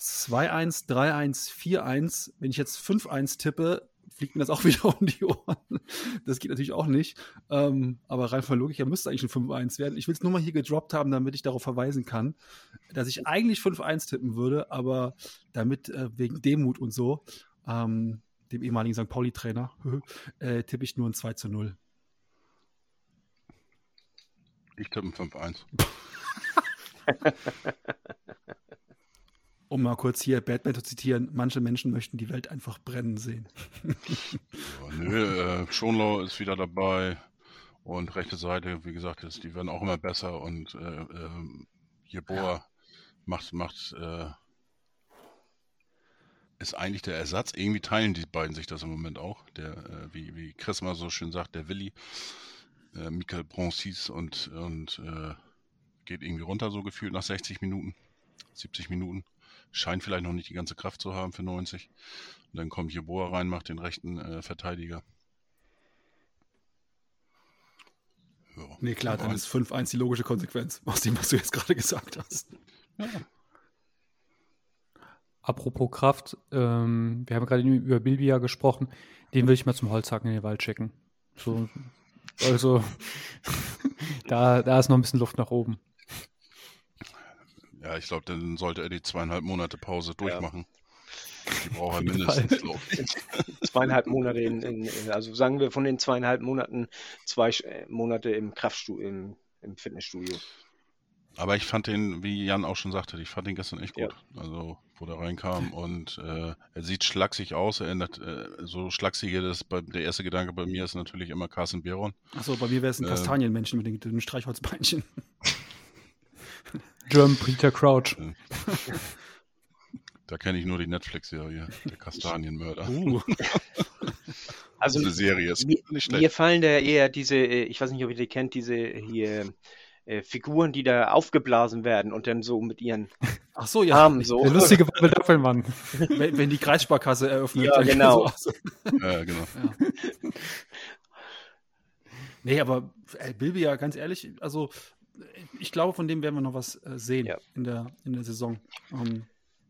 2-1, 3-1, 4-1. Wenn ich jetzt 5-1 tippe, fliegt mir das auch wieder um die Ohren. Das geht natürlich auch nicht. Ähm, aber rein von Logik her müsste eigentlich ein 5-1 werden. Ich will es nur mal hier gedroppt haben, damit ich darauf verweisen kann, dass ich eigentlich 5-1 tippen würde, aber damit äh, wegen Demut und so, ähm, dem ehemaligen St. Pauli-Trainer, äh, tippe ich nur ein 2 0. Ich tippe ein 5-1. um mal kurz hier Batman zu zitieren, manche Menschen möchten die Welt einfach brennen sehen. ja, nö, äh, Schonlau ist wieder dabei und rechte Seite, wie gesagt, ist, die werden auch immer besser und äh, äh, Jeboa ja. macht, macht äh, ist eigentlich der Ersatz. Irgendwie teilen die beiden sich das im Moment auch. Der, äh, wie, wie Chris mal so schön sagt, der Willi äh, Michael Broncis und, und äh, geht irgendwie runter, so gefühlt nach 60 Minuten, 70 Minuten. Scheint vielleicht noch nicht die ganze Kraft zu haben für 90. Und dann kommt Jeboa rein, macht den rechten äh, Verteidiger. Ja, nee, klar, dann ist 5-1 die logische Konsequenz aus dem, was du jetzt gerade gesagt hast. Ja. Apropos Kraft, ähm, wir haben gerade über Bilbia gesprochen, den will ich mal zum Holzhacken in den Wald schicken. So also da, da ist noch ein bisschen Luft nach oben. Ja, ich glaube, dann sollte er die zweieinhalb Monate Pause durchmachen. Ja. Die braucht er mindestens, glaube ich. zweieinhalb Monate, in, in, also sagen wir von den zweieinhalb Monaten zwei äh, Monate im Kraftstudio, im, im Fitnessstudio. Aber ich fand den, wie Jan auch schon sagte, ich fand den gestern echt gut. Ja. Also, wo der reinkam und äh, er sieht schlaksig aus, er ändert äh, so schlaksige, das bei, der erste Gedanke bei mir ist natürlich immer Carsten Beron. Achso, bei mir wäre es ein äh, Kastanienmännchen mit den, den Streichholzbeinchen. German Peter Crouch. Da kenne ich nur die Netflix-Serie, der Kastanienmörder. Uh. also, diese Serie ist mir, nicht schlecht. Mir fallen da eher diese, äh, ich weiß nicht, ob ihr die kennt, diese hier äh, Figuren, die da aufgeblasen werden und dann so mit ihren Ach so, ja. Armen so. Der lustige Doppelmann. wenn, wenn die Kreissparkasse eröffnet. Ja, genau. So ja, genau. Ja. Nee, aber ey, Bilbia, ganz ehrlich, also ich glaube, von dem werden wir noch was äh, sehen ja. in, der, in der Saison. Um,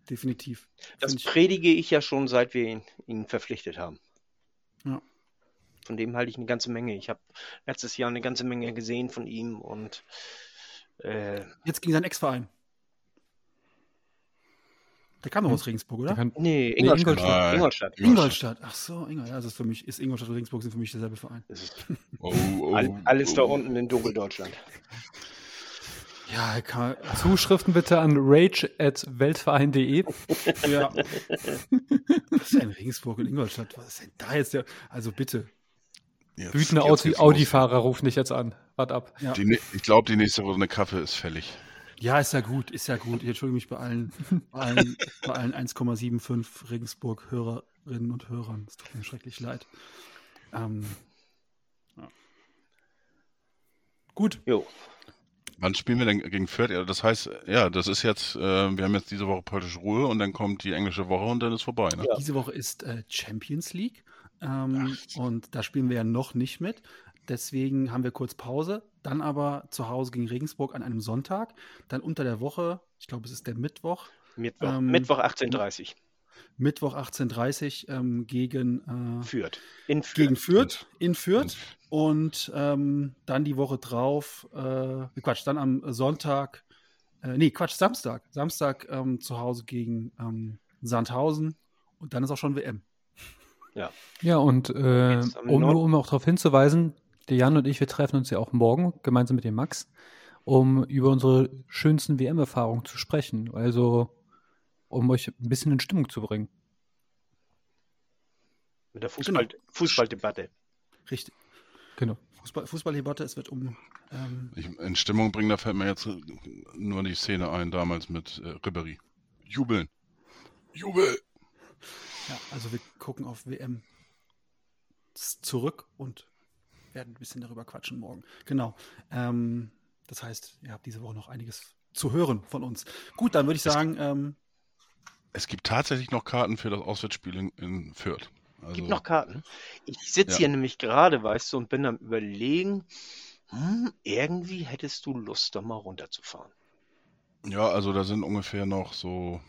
definitiv. Das ich, predige ich ja schon, seit wir ihn, ihn verpflichtet haben. Von dem halte ich eine ganze Menge. Ich habe letztes Jahr eine ganze Menge gesehen von ihm und äh, jetzt gegen seinen Ex-Verein. Der kam doch hm. aus Regensburg, oder? Kann, nee, Ingolstadt. Ingolstadt. Ingolstadt. Ingolstadt. Ach so, Ingolstadt. Ja, das ist für mich, ist Ingolstadt und Regensburg sind für mich derselbe Verein. Oh, oh, All, alles oh. da unten in Dunkeldeutschland. Ja, kann, Zuschriften bitte an rage.weltverein.de. ja. Was ist denn Regensburg und Ingolstadt? Was ist denn da jetzt der? Also bitte. Jetzt, Wütende Audi, Audi-Fahrer rufen dich jetzt an. Wart ab. Ja. Die, ich glaube, die nächste Woche eine Kaffee ist fällig. Ja, ist ja gut, ist ja gut. Ich entschuldige mich bei allen, bei allen, bei allen 1,75 Regensburg-Hörerinnen und Hörern. Es tut mir schrecklich leid. Ähm, ja. Gut. Jo. Wann spielen wir denn gegen Fürth? Ja, das heißt, ja, das ist jetzt, äh, wir haben jetzt diese Woche praktisch Ruhe und dann kommt die englische Woche und dann ist vorbei. Ne? Ja. Diese Woche ist äh, Champions League. Ähm, und da spielen wir ja noch nicht mit. Deswegen haben wir kurz Pause. dann aber zu Hause gegen Regensburg an einem Sonntag, dann unter der Woche, ich glaube, es ist der Mittwoch, Mittwoch, Ähm, Mittwoch 18.30 Mittwoch 18.30 ähm, gegen, äh, Fürth. In Fürth. gegen Fürth, in Fürth. Und ähm, dann die Woche drauf, äh, Quatsch, dann am Sonntag, äh, nee, Quatsch, Samstag. Samstag ähm, zu Hause gegen ähm, Sandhausen. Und dann ist auch schon WM. Ja, und äh, um, um auch darauf hinzuweisen, der Jan und ich, wir treffen uns ja auch morgen gemeinsam mit dem Max, um über unsere schönsten WM-Erfahrungen zu sprechen. Also, um euch ein bisschen in Stimmung zu bringen. Mit der Fußball, Fußballdebatte. Richtig. Genau. Fußball, Fußballdebatte, es wird um. Ähm, Ich, in Stimmung bringen, da fällt mir jetzt nur die Szene ein, damals mit äh, Ribéry. Jubeln. Jubel! Ja, also wir gucken auf WM zurück und werden ein bisschen darüber quatschen morgen. Genau. Ähm, das heißt, ihr habt diese Woche noch einiges zu hören von uns. Gut, dann würde ich Es- sagen, ähm, Es gibt tatsächlich noch Karten für das Auswärtsspiel in, in Fürth. Also, Gibt noch Karten. Ich sitze Ja. hier nämlich gerade, weißt du, und bin am überlegen, hm, irgendwie hättest du Lust, da mal runterzufahren. Ja, also da sind ungefähr noch so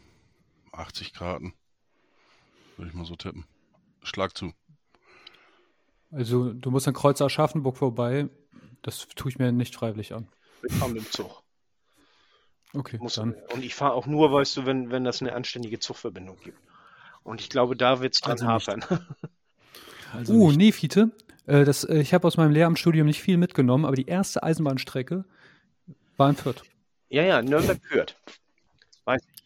80 Karten. Würde ich mal so tippen. Schlag zu. Also, du musst an Kreuz Aschaffenburg vorbei. Das tue ich mir nicht freiwillig an. Wir fahren mit dem Zug. Okay, Muss, dann. und ich fahre auch nur, weißt du, wenn, wenn das eine anständige Zugverbindung gibt. Und ich glaube, da wird es dran Also hapern. also Uh, nicht- nee, Fiete. Äh, das, äh, ich habe aus meinem Lehramtsstudium nicht viel mitgenommen, aber die erste Eisenbahnstrecke war in Fürth. ja, ja, Nürnberg führt.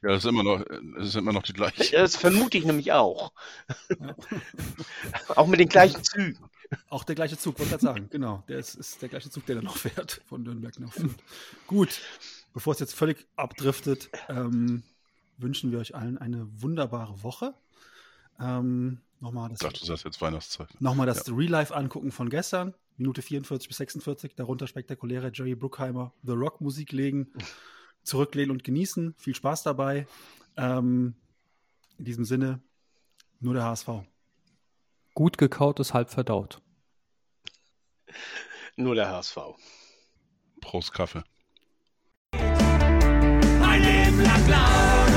Ja, das ist immer noch, das ist immer noch die gleiche. Das vermute ich nämlich auch. auch mit den gleichen Zügen. Auch der gleiche Zug, wollte ich gerade sagen. Genau, der ist, ist der gleiche Zug, der dann noch fährt von Nürnberg nach Fürth. Gut, bevor es jetzt völlig abdriftet, ähm, wünschen wir euch allen eine wunderbare Woche. Ähm, nochmal das, Ich dachte, du sagst jetzt Weihnachtszeit. nochmal das Real Life angucken von gestern, Minute 44 bis 46, darunter spektakuläre Jerry Bruckheimer The Rock Musik legen, zurücklehnen und genießen. Viel Spaß dabei. Ähm, in diesem Sinne, nur der HSV. Gut gekaut ist halb verdaut. Nur der HSV. Prost Kaffee. Ein Leben lang blau,